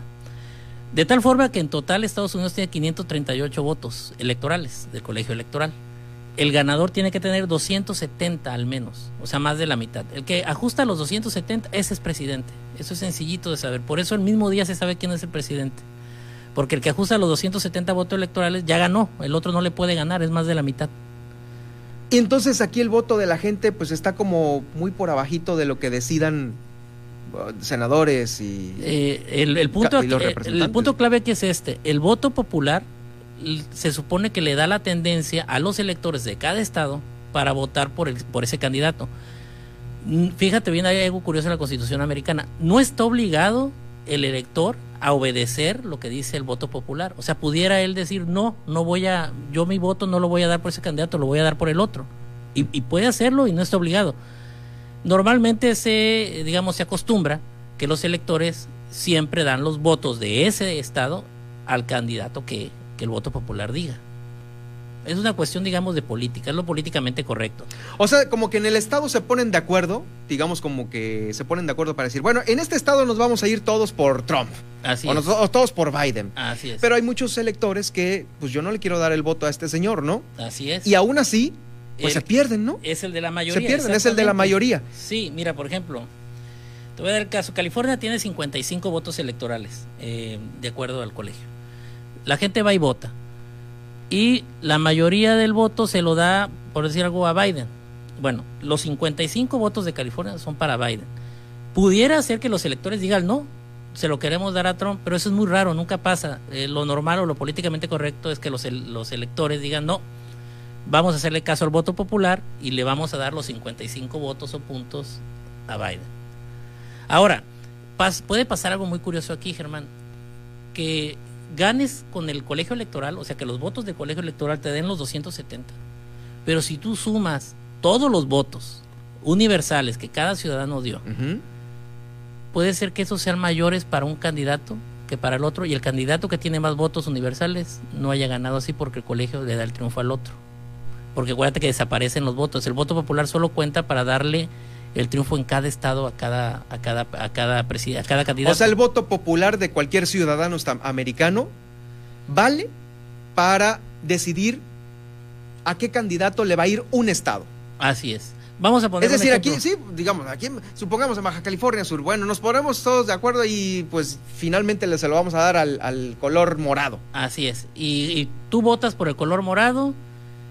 De tal forma que en total Estados Unidos tiene 538 votos electorales del colegio electoral. El ganador tiene que tener 270 al menos, o sea, más de la mitad. El que ajusta los 270, ese es presidente. Eso es sencillito de saber. Por eso el mismo día se sabe quién es el presidente. Porque el que ajusta los 270 votos electorales ya ganó, el otro no le puede ganar, es más de la mitad. Y entonces aquí el voto de la gente pues está como muy por abajito de lo que decidan uh, senadores y... Eh, el, el punto, y los eh, el representantes. punto clave aquí es este. El voto popular se supone que le da la tendencia a los electores de cada estado para votar por, el, por ese candidato. Mm, Fíjate bien, hay algo curioso en la Constitución americana. No está obligado el elector a obedecer lo que dice el voto popular. O sea, pudiera él decir, no, no voy a, yo mi voto no lo voy a dar por ese candidato, lo voy a dar por el otro. Y, puede hacerlo y no está obligado. Normalmente se, digamos, se acostumbra que los electores siempre dan los votos de ese estado al candidato que, que el voto popular diga. Es una cuestión, digamos, de política, es lo políticamente correcto. O sea, como que en el estado se ponen de acuerdo, digamos como que se ponen de acuerdo para decir, bueno, en este estado nos vamos a ir todos por Trump. Así o, es. nos- o todos por Biden. Así es. Pero hay muchos electores que, pues yo no le quiero dar el voto a este señor, ¿no? Así es. Y aún así, pues El- se pierden, ¿no? Es el de la mayoría. Se pierden, es el de la mayoría. Sí, mira, por ejemplo, te voy a dar el caso. California tiene 55 votos electorales, eh, de acuerdo al colegio. La gente va y vota. Y la mayoría del voto se lo da, por decir algo, a Biden. Bueno, los 55 votos de California son para Biden. Pudiera ser que los electores digan no, se lo queremos dar a Trump, pero eso es muy raro, nunca pasa. Eh, lo normal o lo políticamente correcto es que los, los electores digan no, vamos a hacerle caso al voto popular y le vamos a dar los 55 votos o puntos a Biden. Ahora, puede pasar algo muy curioso aquí, Germán, que ganes con el colegio electoral, o sea, que los votos del colegio electoral te den los 270, pero si tú sumas todos los votos universales que cada ciudadano dio, puede ser que esos sean mayores para un candidato que para el otro y el candidato que tiene más votos universales no haya ganado así porque el colegio le da el triunfo al otro. Porque acuérdate que desaparecen los votos. El voto popular solo cuenta para darle el triunfo en cada estado a cada a cada a cada a cada candidato. O sea, el voto popular de cualquier ciudadano americano vale para decidir a qué candidato le va a ir un estado. Así es. Vamos a poner Es decir, un aquí, sí, digamos, aquí, supongamos en Baja California Sur, bueno, nos ponemos todos de acuerdo y pues finalmente se lo vamos a dar al, al color morado. Así es. Y, y tú votas por el color morado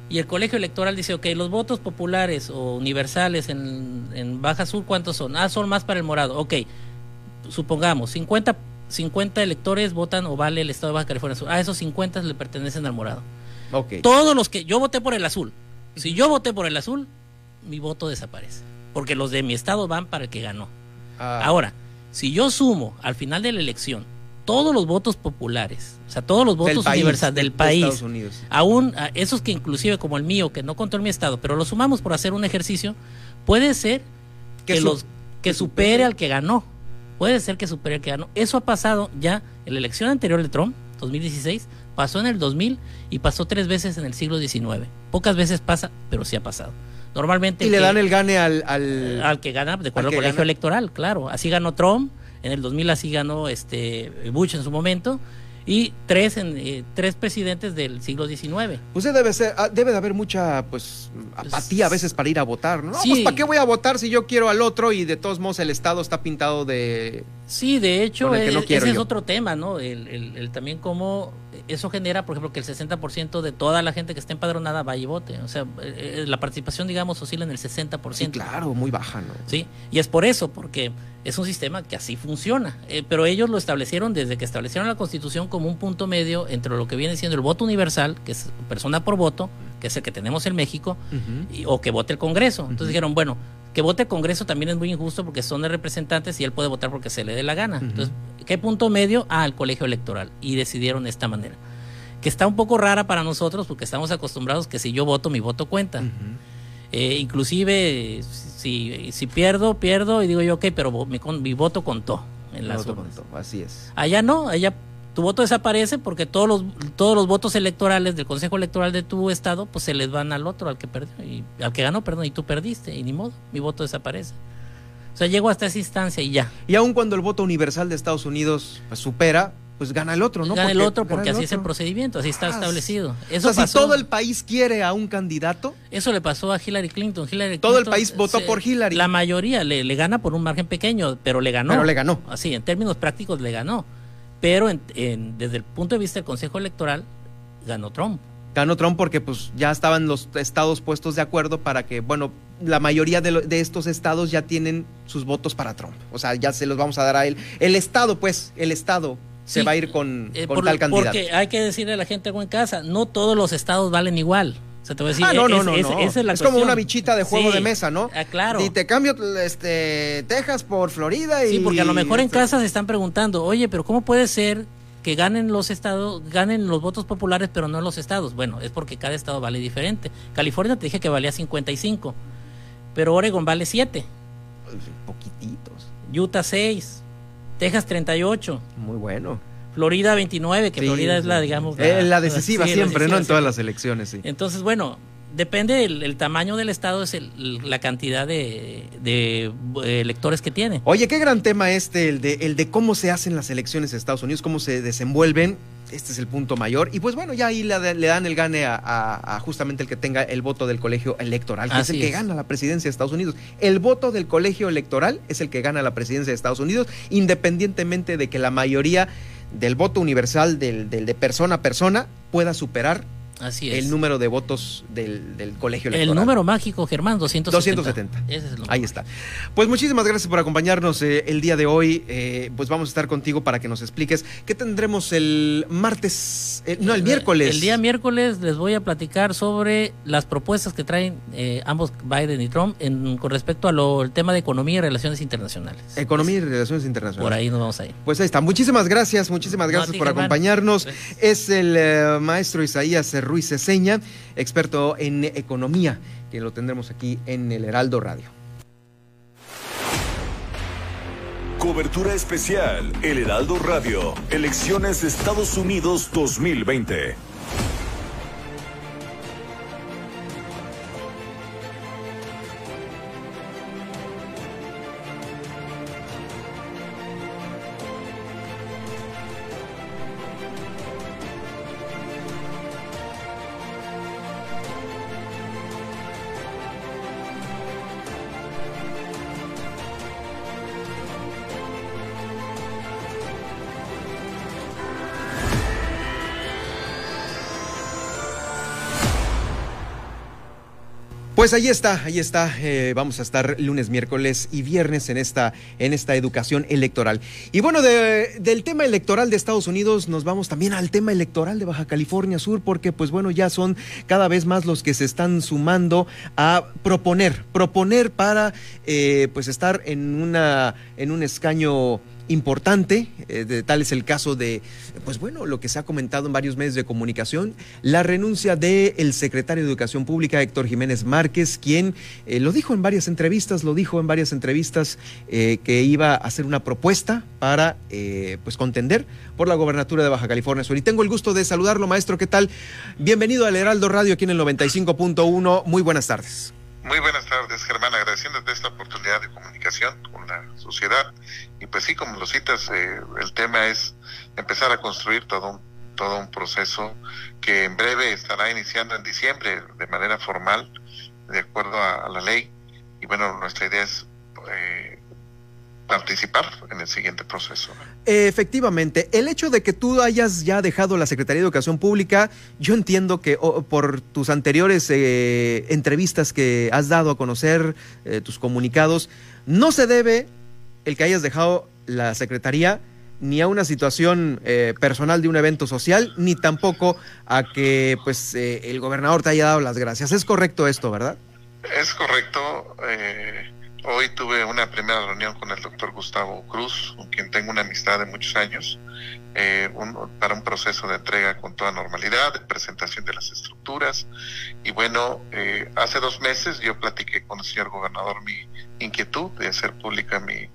y el colegio electoral dice, ok, los votos populares o universales en, en Baja Sur, ¿cuántos son? Ah, son más para el morado. Ok, supongamos, 50, 50 electores votan o vale el estado de Baja California Sur. Ah, esos 50 le pertenecen al morado. Ok. Todos los que yo voté por el azul. Si yo voté por el azul, mi voto desaparece. Porque los de mi estado van para el que ganó. Ah. Ahora, Si yo sumo al final de la elección todos los votos populares, o sea, todos los votos universales del país, aún esos que inclusive como el mío, que no contó en mi estado, pero lo sumamos por hacer un ejercicio, puede ser que, los que supere al que ganó. Puede ser que supere al que ganó. Eso ha pasado ya en la elección anterior de Trump, 2016, pasó en el 2000 y pasó tres veces en el siglo XIX. Pocas veces pasa, pero sí ha pasado. Normalmente. Y le dan el gane al, al, que gana de acuerdo al colegio electoral, claro. Así ganó Trump, en el 2000 así ganó este Bush en su momento y tres en, eh, tres presidentes del siglo XIX. Usted debe ser, ah, debe de haber mucha pues apatía a veces para ir a votar, ¿no? Pues, ¿para qué voy a votar si yo quiero al otro y de todos modos el estado está pintado de Sí, de hecho, eh, ese es otro tema, ¿no? El, el, también cómo eso genera, por ejemplo, que el 60% de toda la gente que está empadronada vaya y vote. O sea, eh, eh, la participación, digamos, oscila en el 60%. Sí, claro, muy baja, ¿no? Sí, y es por eso, porque es un sistema que así funciona. pero ellos lo establecieron desde que establecieron la Constitución como un punto medio entre lo que viene siendo el voto universal, que es persona por voto, que es el que tenemos en México, o que vote el Congreso. Entonces dijeron, bueno, que vote el Congreso también es muy injusto porque son de representantes y él puede votar porque se le dé la gana. Entonces, ¿qué punto medio? Ah, el colegio electoral. Y decidieron de esta manera. Que está un poco rara para nosotros porque estamos acostumbrados que si yo voto, mi voto cuenta. Eh, inclusive, si, si pierdo, pierdo y digo yo, ok, pero mi, mi voto contó en las voto contó, así es. Allá no, allá tu voto desaparece porque todos los todos los votos electorales del Consejo Electoral de tu estado pues se les van al otro, al que perdió y al que ganó, perdón, y tú perdiste y ni modo, mi voto desaparece. O sea, llego hasta esa instancia y ya. Y aun cuando el voto universal de Estados Unidos pues, supera, pues gana el otro, ¿no? Gana el otro porque así es el procedimiento, así está ah, establecido. Eso o sea, si todo el país quiere a un candidato. Eso le pasó a Hillary Clinton. Hillary todo el país votó por Hillary. La mayoría le, le, gana por un margen pequeño, pero le ganó. Pero le ganó. Así, en términos prácticos le ganó. Pero desde el punto de vista del Consejo Electoral, ganó Trump. Ganó Trump porque pues ya estaban los estados puestos de acuerdo para que, bueno, la mayoría de, estos estados ya tienen sus votos para Trump. O sea, ya se los vamos a dar a él. El estado, pues, el estado se va a ir con, eh, con tal candidato. Porque hay que decirle a la gente algo en casa, no todos los estados valen igual. O sea, te voy a decir, ah, no, no, no, es, como una bichita de juego de mesa, ¿no? Ah, claro. Y te cambio este, Texas por Florida y... Sí, porque a lo mejor en casa se están preguntando, oye, pero ¿cómo puede ser que ganen los estados, ganen los votos populares, pero no los estados? Bueno, es porque cada estado vale diferente. California te dije que valía 55, pero Oregon vale 7. Poquititos. Utah 6, Texas 38. Muy bueno. Florida 29, que Florida es la, digamos... La, la decisiva siempre, ¿no? En todas las elecciones, sí. Entonces, bueno, depende del tamaño del estado, es la cantidad de, de, eh, electores que tiene. Oye, qué gran tema este, el de, el de cómo se hacen las elecciones en Estados Unidos, cómo se desenvuelven. Este es el punto mayor. Y pues bueno, ya ahí le, dan el gane a, justamente el que tenga el voto del colegio electoral, que es el que gana la presidencia de Estados Unidos. El voto del colegio electoral es el que gana la presidencia de Estados Unidos, independientemente de que la mayoría del voto universal del, del de persona a persona pueda superar Así es. el número de votos del, del colegio electoral. El número mágico, Germán, 270. 270. Ese es el. Ahí está. Pues muchísimas gracias por acompañarnos eh, el día de hoy. Eh, pues vamos a estar contigo para que nos expliques qué tendremos el martes, eh, no, el, miércoles. El día miércoles les voy a platicar sobre las propuestas que traen ambos Biden y Trump en, con respecto al tema de economía y relaciones internacionales. Economía y relaciones internacionales. Por ahí nos vamos a ir. Pues ahí está. Muchísimas gracias, muchísimas gracias por acompañarnos. Es el maestro Isaías Ruiz Ceseña, experto en economía, que lo tendremos aquí en el Heraldo Radio. Cobertura especial, El Heraldo Radio, Elecciones Estados Unidos 2020. Pues ahí está, ahí está. Eh, vamos a estar lunes, miércoles y viernes en esta, en esta educación electoral. Y bueno, del tema electoral de Estados Unidos nos vamos también al tema electoral de Baja California Sur, porque pues bueno, ya son cada vez más los que se están sumando a proponer, proponer para eh, pues estar en una, en un escaño importante, eh, tal es el caso de, pues bueno, lo que se ha comentado en varios medios de comunicación, la renuncia del secretario de Educación Pública, Héctor Jiménez Márquez, quien eh, lo dijo en varias entrevistas, lo dijo en varias entrevistas eh, que iba a hacer una propuesta para, pues, contender por la gobernatura de Baja California Sur. Y tengo el gusto de saludarlo, maestro, ¿qué tal? Bienvenido al Heraldo Radio aquí en el 95.1. Muy buenas tardes. Muy buenas tardes, Germán, agradeciéndote esta oportunidad de comunicación con la sociedad. Y pues sí, como lo citas, eh, el tema es empezar a construir todo un, todo un proceso que en breve estará iniciando en diciembre de manera formal, de acuerdo a, la ley. Y bueno, nuestra idea es eh, participar en el siguiente proceso. Efectivamente, el hecho de que tú hayas ya dejado la Secretaría de Educación Pública, yo entiendo que por tus anteriores eh, entrevistas que has dado a conocer, eh, tus comunicados, no se debe el que hayas dejado la Secretaría ni a una situación eh, personal de un evento social, ni tampoco a que pues el gobernador te haya dado las gracias. Es correcto esto, ¿verdad? Es correcto. Eh, Hoy tuve una primera reunión con el doctor Gustavo Cruz, con quien tengo una amistad de muchos años, eh, para un proceso de entrega con toda normalidad, de presentación de las estructuras. Y bueno, eh, hace dos meses yo platiqué con el señor gobernador mi inquietud de hacer pública mi,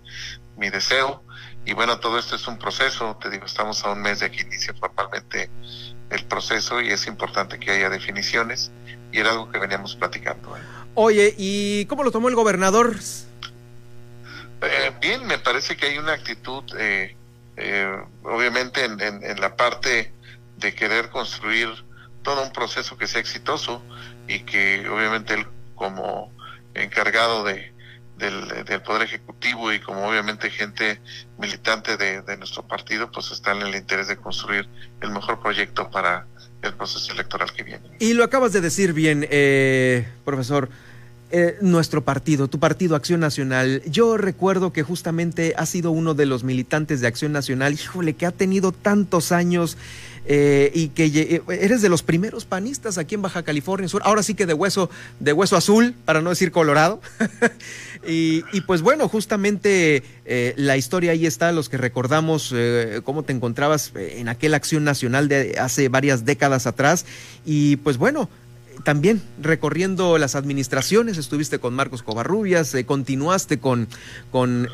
mi deseo. Y bueno, todo esto es un proceso, te digo, estamos a un mes de que inicie formalmente el proceso y es importante que haya definiciones y era algo que veníamos platicando. Oye, ¿y cómo lo tomó el gobernador? Eh, bien, me parece que hay una actitud, eh, eh, obviamente, en, la parte de querer construir todo un proceso que sea exitoso y que obviamente él como encargado de, del, Poder Ejecutivo y como obviamente gente militante de, de, nuestro partido, pues está en el interés de construir el mejor proyecto para el proceso electoral que viene. Y lo acabas de decir bien, eh, profesor. Eh, nuestro partido, tu partido Acción Nacional. Yo recuerdo que justamente ha sido uno de los militantes de Acción Nacional, híjole, que ha tenido tantos años eh, y que eh, eres de los primeros panistas aquí en Baja California Sur, ahora sí que de hueso, de hueso azul, para no decir colorado. y, pues bueno, justamente la historia ahí está, los que recordamos cómo te encontrabas en aquella acción nacional de hace varias décadas atrás. Y pues bueno, también recorriendo las administraciones, estuviste con Marcos Covarrubias, eh, continuaste con,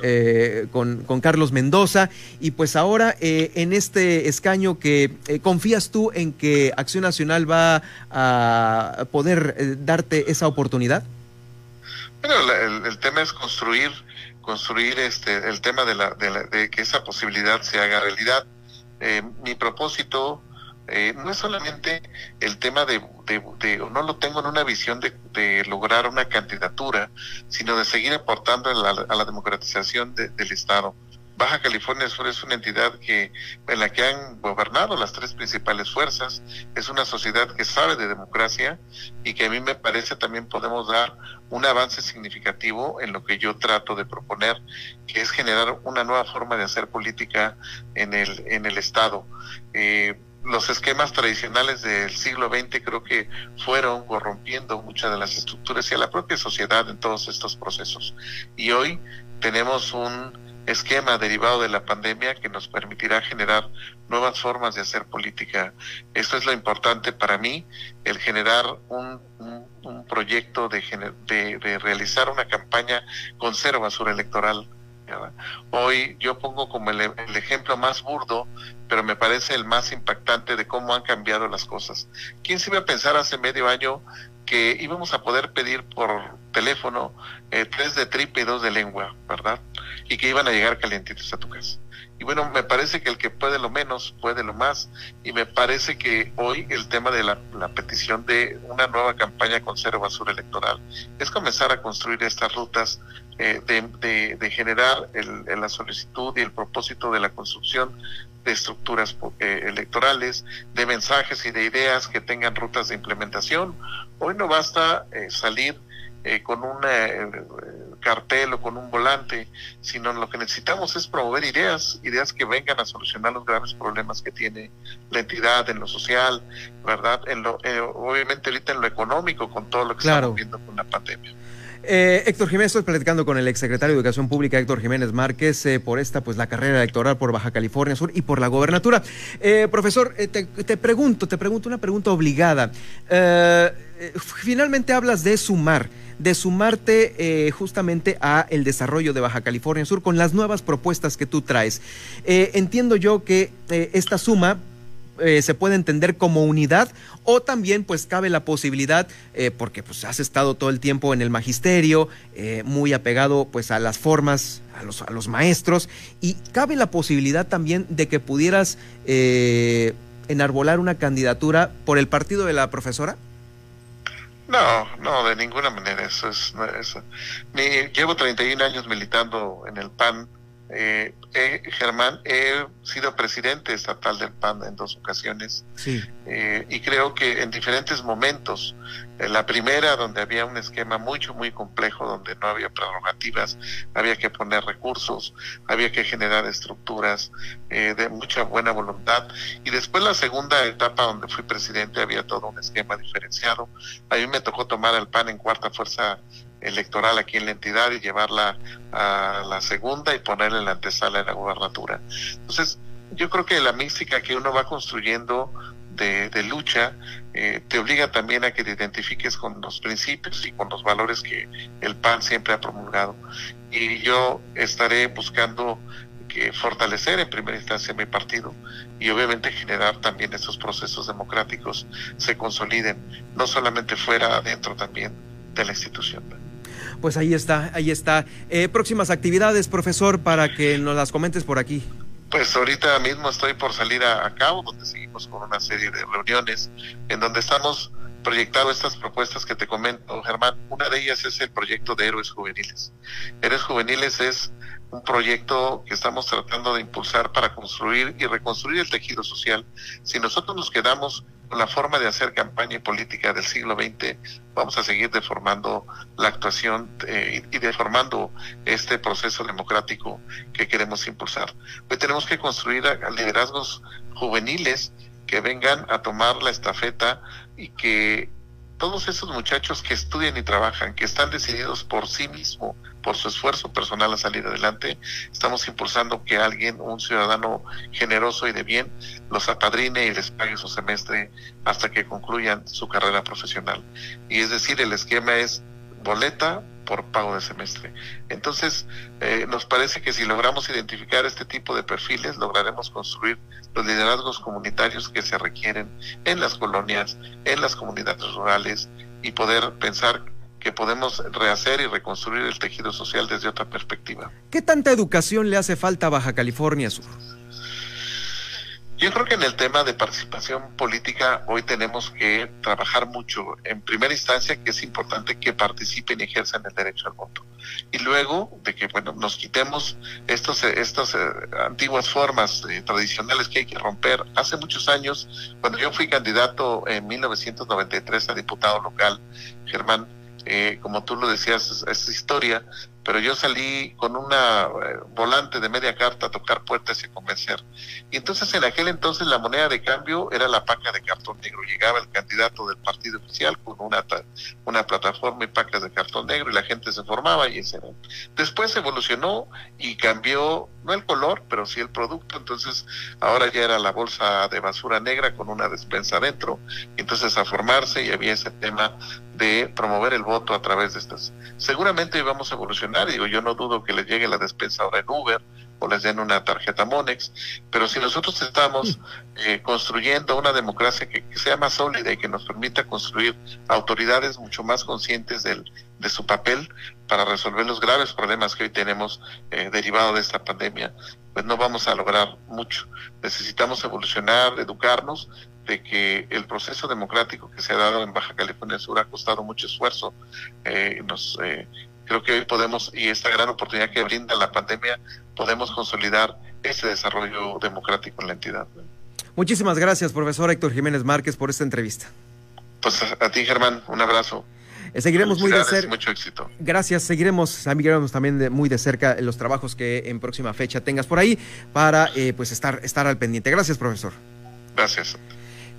eh, con, con, Carlos Mendoza y pues ahora eh, en este escaño que confías tú en que Acción Nacional va a poder darte esa oportunidad. Bueno, el, tema es construir, construir este, el tema de, la, de, que esa posibilidad se haga realidad. mi propósito eh, no es solamente el tema de, de, no lo tengo en una visión de, de, lograr una candidatura, sino de seguir aportando a la, democratización del Estado. Baja California Sur es una entidad que en la que han gobernado las tres principales fuerzas, es una sociedad que sabe de democracia y que a mí me parece también podemos dar un avance significativo en lo que yo trato de proponer, que es generar una nueva forma de hacer política en el en el Estado. Eh, los esquemas tradicionales del siglo XX creo que fueron corrompiendo muchas de las estructuras y a la propia sociedad en todos estos procesos. Y hoy tenemos un esquema derivado de la pandemia que nos permitirá generar nuevas formas de hacer política. Esto es lo importante para mí, el generar un, proyecto de, de, de, realizar una campaña con cero basura electoral Hoy yo pongo como el, ejemplo más burdo, pero me parece el más impactante de cómo han cambiado las cosas. ¿Quién se iba a pensar hace medio año que íbamos a poder pedir por teléfono eh, tres de tripe y dos de lengua, ¿verdad? Y que iban a llegar calientitos a tu casa. Y bueno, me parece que el que puede lo menos, puede lo más. Y me parece que hoy el tema de la, petición de una nueva campaña con cero basura electoral es comenzar a construir estas rutas eh, de, de, generar el, la solicitud y el propósito de la construcción de estructuras eh, electorales, de mensajes y de ideas que tengan rutas de implementación. Hoy no basta eh, salir eh, con un eh, cartel o con un volante, sino lo que necesitamos es promover ideas, ideas que vengan a solucionar los graves problemas que tiene la entidad en lo social, ¿verdad? En lo, obviamente ahorita en lo económico, con todo lo que estamos viendo con la pandemia. Eh, Héctor Jiménez, estoy platicando con el exsecretario de Educación Pública, Héctor Jiménez Márquez, eh, por esta, pues la carrera electoral por Baja California Sur y por la gobernatura. Eh, profesor, te, pregunto, te pregunto una pregunta obligada. finalmente hablas de sumar, de sumarte justamente a el desarrollo de Baja California Sur con las nuevas propuestas que tú traes. entiendo yo que esta suma eh, se puede entender como unidad o también pues cabe la posibilidad, eh, porque pues has estado todo el tiempo en el magisterio, eh, muy apegado pues a las formas, a los, a los maestros, y cabe la posibilidad también de que pudieras enarbolar una candidatura por el partido de la profesora. No, no, de ninguna manera. Eso es, eso. llevo 31 años militando en el PAN eh, eh, Germán, he sido presidente estatal del PAN en dos ocasiones eh, y creo que en diferentes momentos, en la primera donde había un esquema mucho, muy complejo, donde no había prerrogativas, había que poner recursos, había que generar estructuras eh, de mucha buena voluntad y después la segunda etapa donde fui presidente había todo un esquema diferenciado. A mí me tocó tomar el PAN en cuarta fuerza electoral aquí en la entidad y llevarla a la segunda y ponerla en la antesala de la gubernatura. Entonces, yo creo que la mística que uno va construyendo de, lucha eh, te obliga también a que te identifiques con los principios y con los valores que el PAN siempre ha promulgado. Y yo estaré buscando que fortalecer en primera instancia mi partido y obviamente generar también esos procesos democráticos se consoliden, no solamente fuera, adentro también de la institución. Pues ahí está, ahí está. Eh, próximas actividades, profesor, para que nos las comentes por aquí. Pues ahorita mismo estoy por salir a, cabo, donde seguimos con una serie de reuniones en donde estamos proyectando estas propuestas que te comento, Germán. Una de ellas es el proyecto de Héroes Juveniles. Héroes Juveniles es un proyecto que estamos tratando de impulsar para construir y reconstruir el tejido social. Si nosotros nos quedamos la forma de hacer campaña y política del siglo XX, vamos a seguir deformando la actuación eh, y deformando este proceso democrático que queremos impulsar. Hoy tenemos que construir liderazgos juveniles que vengan a tomar la estafeta y que todos esos muchachos que estudian y trabajan, que están decididos por sí mismo, por su esfuerzo personal a salir adelante, estamos impulsando que alguien, un ciudadano generoso y de bien, los apadrine y les pague su semestre hasta que concluyan su carrera profesional. Y es decir, el esquema es boleta por pago de semestre. Entonces, eh, nos parece que si logramos identificar este tipo de perfiles, lograremos construir los liderazgos comunitarios que se requieren en las colonias, en las comunidades rurales y poder pensar que podemos rehacer y reconstruir el tejido social desde otra perspectiva. ¿Qué tanta educación le hace falta a Baja California Sur? Yo creo que en el tema de participación política hoy tenemos que trabajar mucho. En primera instancia, que es importante que participen y ejerzan el derecho al voto. Y luego de que bueno nos quitemos estos, estas eh, antiguas formas eh, tradicionales que hay que romper. Hace muchos años, cuando yo fui candidato en 1993 a diputado local, Germán, eh, como tú lo decías, es historia, pero yo salí con una eh, volante de media carta a tocar puertas y convencer. Y entonces en aquel entonces la moneda de cambio era la paca de cartón negro. Llegaba el candidato del partido oficial con una, una plataforma y pacas de cartón negro y la gente se formaba y ese era. Después evolucionó y cambió, no el color, pero sí el producto. Entonces ahora ya era la bolsa de basura negra con una despensa adentro. Entonces a formarse y había ese tema de promover el voto a través de estas. Seguramente íbamos a evolucionar, digo, yo no dudo que les llegue la despensa ahora en Uber o les den una tarjeta Monex, pero si nosotros estamos eh, construyendo una democracia que, sea más sólida y que nos permita construir autoridades mucho más conscientes del, de su papel para resolver los graves problemas que hoy tenemos eh, derivado de esta pandemia, pues no vamos a lograr mucho. Necesitamos evolucionar, educarnos, de que el proceso democrático que se ha dado en Baja California Sur ha costado mucho esfuerzo. Eh, nos, eh, creo que hoy podemos, y esta gran oportunidad que brinda la pandemia, podemos consolidar ese desarrollo democrático en la entidad. Muchísimas gracias, profesor Héctor Jiménez Márquez, por esta entrevista. Pues a ti, Germán, un abrazo. Eh, seguiremos muy de cerca. Mucho éxito. Gracias, seguiremos, seguiremos también de, muy de cerca los trabajos que en próxima fecha tengas por ahí para eh, pues estar, estar al pendiente. Gracias, profesor. Gracias.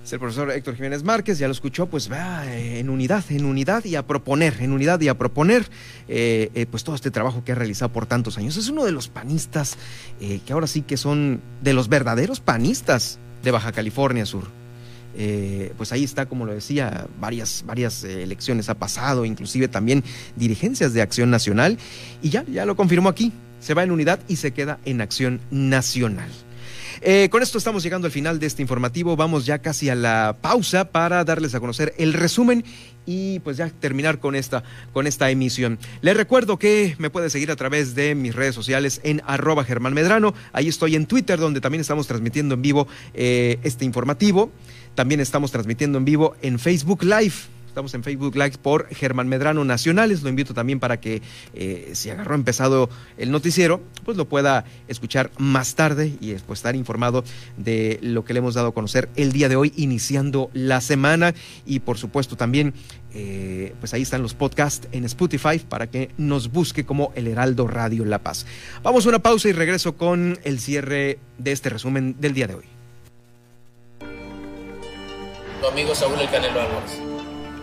Es el profesor Héctor Jiménez Márquez, ya lo escuchó, pues va eh, en unidad, en unidad y a proponer, en unidad y a proponer, pues todo este trabajo que ha realizado por tantos años. Es uno de los panistas que ahora sí que son de los verdaderos panistas de Baja California Sur. Eh, pues ahí está, como lo decía, varias, varias eh, elecciones ha pasado, inclusive también dirigencias de Acción Nacional, y ya, ya lo confirmó aquí, se va en unidad y se queda en Acción Nacional. Eh, con esto estamos llegando al final de este informativo. Vamos ya casi a la pausa para darles a conocer el resumen y pues ya terminar con esta, con esta emisión. Les recuerdo que me puede seguir a través de mis redes sociales en arroba Germán Medrano. Ahí estoy en Twitter donde también estamos transmitiendo en vivo este informativo. También estamos transmitiendo en vivo en Facebook Live. Estamos en Facebook Live por Germán Medrano Nacionales. Lo invito también para que eh, si agarró empezado el noticiero, pues lo pueda escuchar más tarde y después estar informado de lo que le hemos dado a conocer el día de hoy, iniciando la semana. Y por supuesto también, eh, pues ahí están los podcasts en Spotify para que nos busque como El Heraldo Radio La Paz. Vamos a una pausa y regreso con el cierre de este resumen del día de hoy tu amigo Saúl El Canelo Álvarez.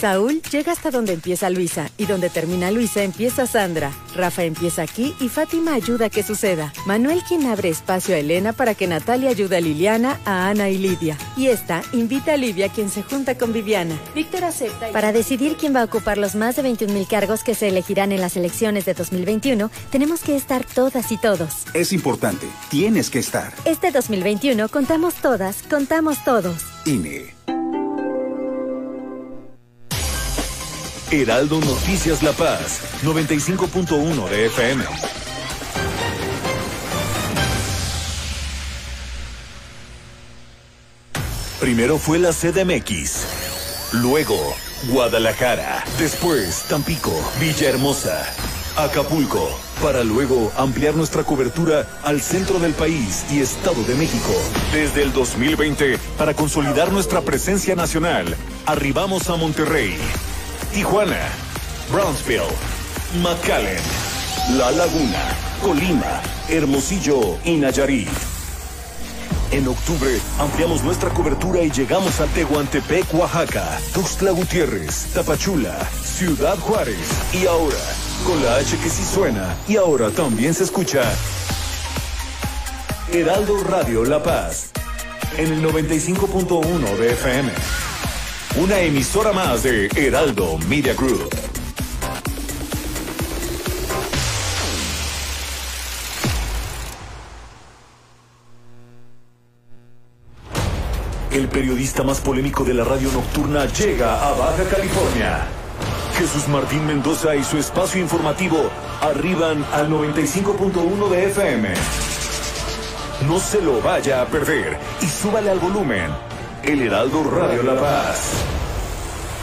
Saúl llega hasta donde empieza Luisa y donde termina Luisa empieza Sandra. Rafa empieza aquí y Fátima ayuda a que suceda. Manuel quien abre espacio a Elena para que Natalia ayude a Liliana, a Ana y Lidia. Y esta invita a Livia quien se junta con Viviana. Víctor acepta. Para decidir quién va a ocupar los más de 21 mil cargos que se elegirán en las elecciones de 2021, tenemos que estar todas y todos. Es importante, tienes que estar. Este 2021 contamos todas, contamos todos. INE. Heraldo Noticias La Paz, 95.1 de FM. Primero fue la CDMX, luego Guadalajara, después Tampico, Villahermosa, Acapulco, para luego ampliar nuestra cobertura al centro del país y Estado de México. Desde el 2020, para consolidar nuestra presencia nacional, arribamos a Monterrey Tijuana, Brownsville, McAllen, La Laguna, Colima, Hermosillo y Nayarit. En octubre ampliamos nuestra cobertura y llegamos a Tehuantepec, Oaxaca, Tuxtla Gutiérrez, Tapachula, Ciudad Juárez y ahora, con la H que sí suena y ahora también se escucha. Heraldo Radio La Paz, en el 95.1 de FM una emisora más de Heraldo Media Group. El periodista más polémico de la radio nocturna llega a Baja California. Jesús Martín Mendoza y su espacio informativo arriban al 95.1 de FM. No se lo vaya a perder y súbale al volumen el Heraldo Radio La Paz.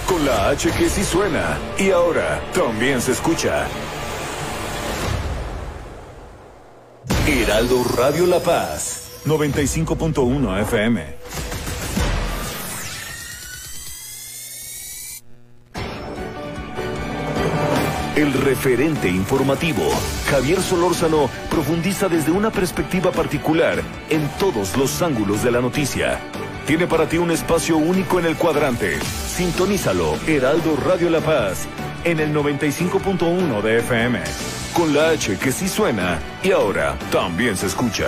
Con la H que sí suena y ahora también se escucha. Heraldo Radio La Paz, 95.1 FM. El referente informativo, Javier Solórzano, profundiza desde una perspectiva particular en todos los ángulos de la noticia tiene para ti un espacio único en el cuadrante. Sintonízalo, Heraldo Radio La Paz, en el 95.1 de FM. Con la H que sí suena y ahora también se escucha.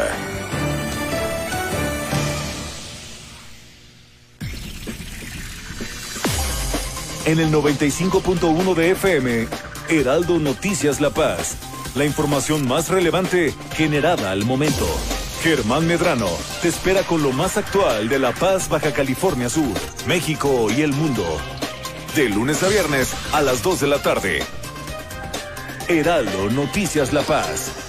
En el 95.1 de FM, Heraldo Noticias La Paz. La información más relevante generada al momento. Germán Medrano te espera con lo más actual de La Paz, Baja California Sur, México y el mundo. De lunes a viernes a las 2 de la tarde. Heraldo Noticias La Paz.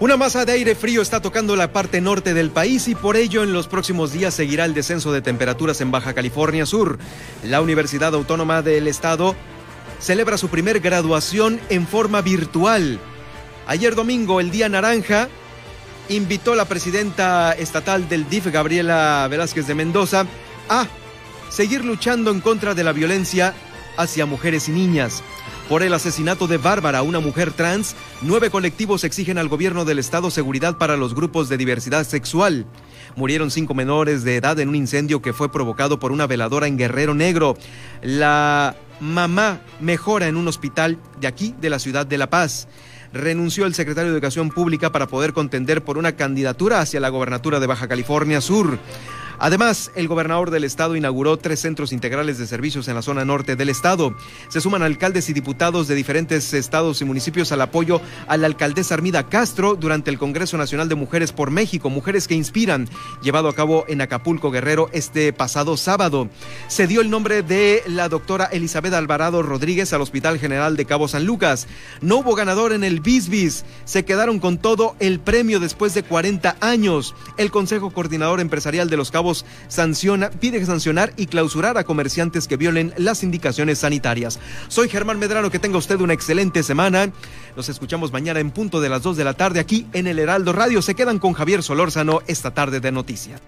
Una masa de aire frío está tocando la parte norte del país y por ello en los próximos días seguirá el descenso de temperaturas en Baja California Sur. La Universidad Autónoma del Estado celebra su primer graduación en forma virtual. Ayer domingo, el Día Naranja, invitó la presidenta estatal del DIF, Gabriela Velázquez de Mendoza, a seguir luchando en contra de la violencia hacia mujeres y niñas. Por el asesinato de Bárbara, una mujer trans, nueve colectivos exigen al gobierno del Estado seguridad para los grupos de diversidad sexual. Murieron cinco menores de edad en un incendio que fue provocado por una veladora en Guerrero Negro. La mamá mejora en un hospital de aquí, de la ciudad de La Paz renunció el secretario de Educación Pública para poder contender por una candidatura hacia la gobernatura de Baja California Sur. Además, el gobernador del estado inauguró tres centros integrales de servicios en la zona norte del estado. Se suman alcaldes y diputados de diferentes estados y municipios al apoyo a la alcaldesa Armida Castro durante el Congreso Nacional de Mujeres por México, Mujeres que Inspiran, llevado a cabo en Acapulco Guerrero este pasado sábado. Se dio el nombre de la doctora Elizabeth Alvarado Rodríguez al Hospital General de Cabo San Lucas. No hubo ganador en el Bisbis. Se quedaron con todo el premio después de 40 años. El Consejo Coordinador Empresarial de los Cabos sanciona, pide sancionar y clausurar a comerciantes que violen las indicaciones sanitarias. Soy Germán Medrano, que tenga usted una excelente semana. Nos escuchamos mañana en punto de las 2 de la tarde aquí en el Heraldo Radio. Se quedan con Javier Solórzano esta tarde de noticias.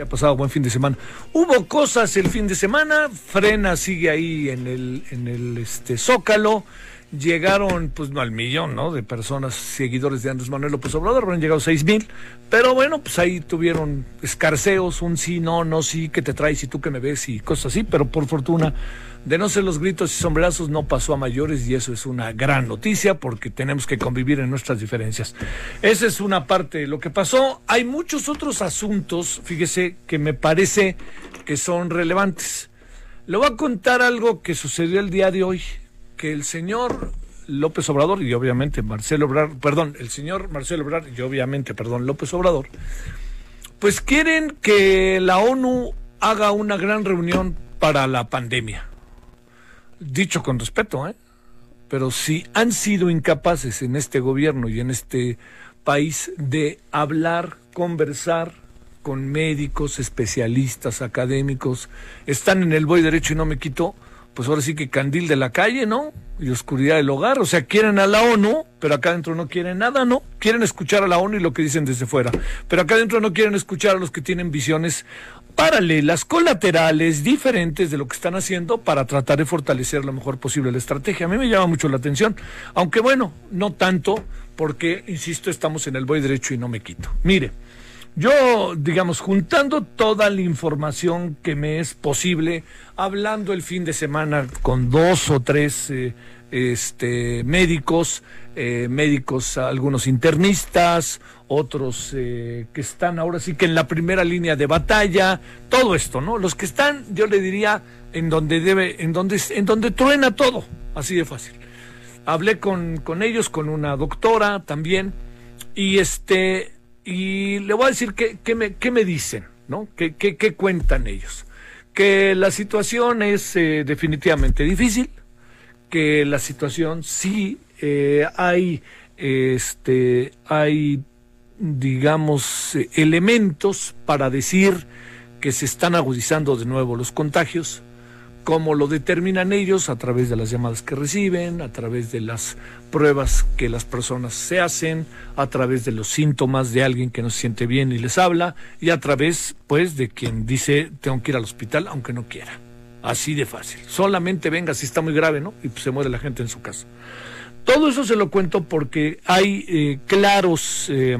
Ha pasado buen fin de semana. Hubo cosas el fin de semana, Frena sigue ahí en el, en el este, Zócalo. Llegaron, pues no al millón, ¿no? De personas seguidores de Andrés Manuel López Obrador, han llegado seis mil. Pero bueno, pues ahí tuvieron escarceos, un sí, no, no, sí, que te traes y tú que me ves y cosas así. Pero por fortuna de no ser los gritos y sombrerazos, no pasó a mayores y eso es una gran noticia porque tenemos que convivir en nuestras diferencias. Esa es una parte de lo que pasó. Hay muchos otros asuntos, fíjese, que me parece que son relevantes. Le voy a contar algo que sucedió el día de hoy, que el señor López Obrador y obviamente Marcelo Obrador, perdón, el señor Marcelo Obrador y obviamente, perdón, López Obrador, pues quieren que la ONU haga una gran reunión para la pandemia dicho con respeto, ¿eh? pero si han sido incapaces en este gobierno y en este país de hablar, conversar con médicos, especialistas, académicos, están en el voy derecho y no me quito, pues ahora sí que candil de la calle, ¿no? Y oscuridad del hogar. O sea, quieren a la ONU, pero acá adentro no quieren nada, ¿no? Quieren escuchar a la ONU y lo que dicen desde fuera. Pero acá adentro no quieren escuchar a los que tienen visiones paralelas, colaterales, diferentes de lo que están haciendo para tratar de fortalecer lo mejor posible la estrategia. A mí me llama mucho la atención, aunque bueno, no tanto, porque, insisto, estamos en el voy derecho y no me quito. Mire, yo, digamos, juntando toda la información que me es posible, hablando el fin de semana con dos o tres eh, este, médicos, eh, médicos, algunos internistas, otros eh, que están ahora sí que en la primera línea de batalla, todo esto, ¿no? Los que están, yo le diría, en donde debe, en donde, en donde truena todo, así de fácil. Hablé con, con ellos, con una doctora también, y este, y le voy a decir qué, qué, me, qué me dicen, ¿no? ¿Qué, qué, cuentan ellos? Que la situación es eh, definitivamente difícil, que la situación sí eh, hay, este, hay digamos, elementos para decir que se están agudizando de nuevo los contagios, como lo determinan ellos a través de las llamadas que reciben, a través de las pruebas que las personas se hacen, a través de los síntomas de alguien que no se siente bien y les habla, y a través, pues, de quien dice tengo que ir al hospital aunque no quiera. Así de fácil. Solamente venga si está muy grave, ¿no? Y pues se muere la gente en su casa. Todo eso se lo cuento porque hay eh, claros... Eh,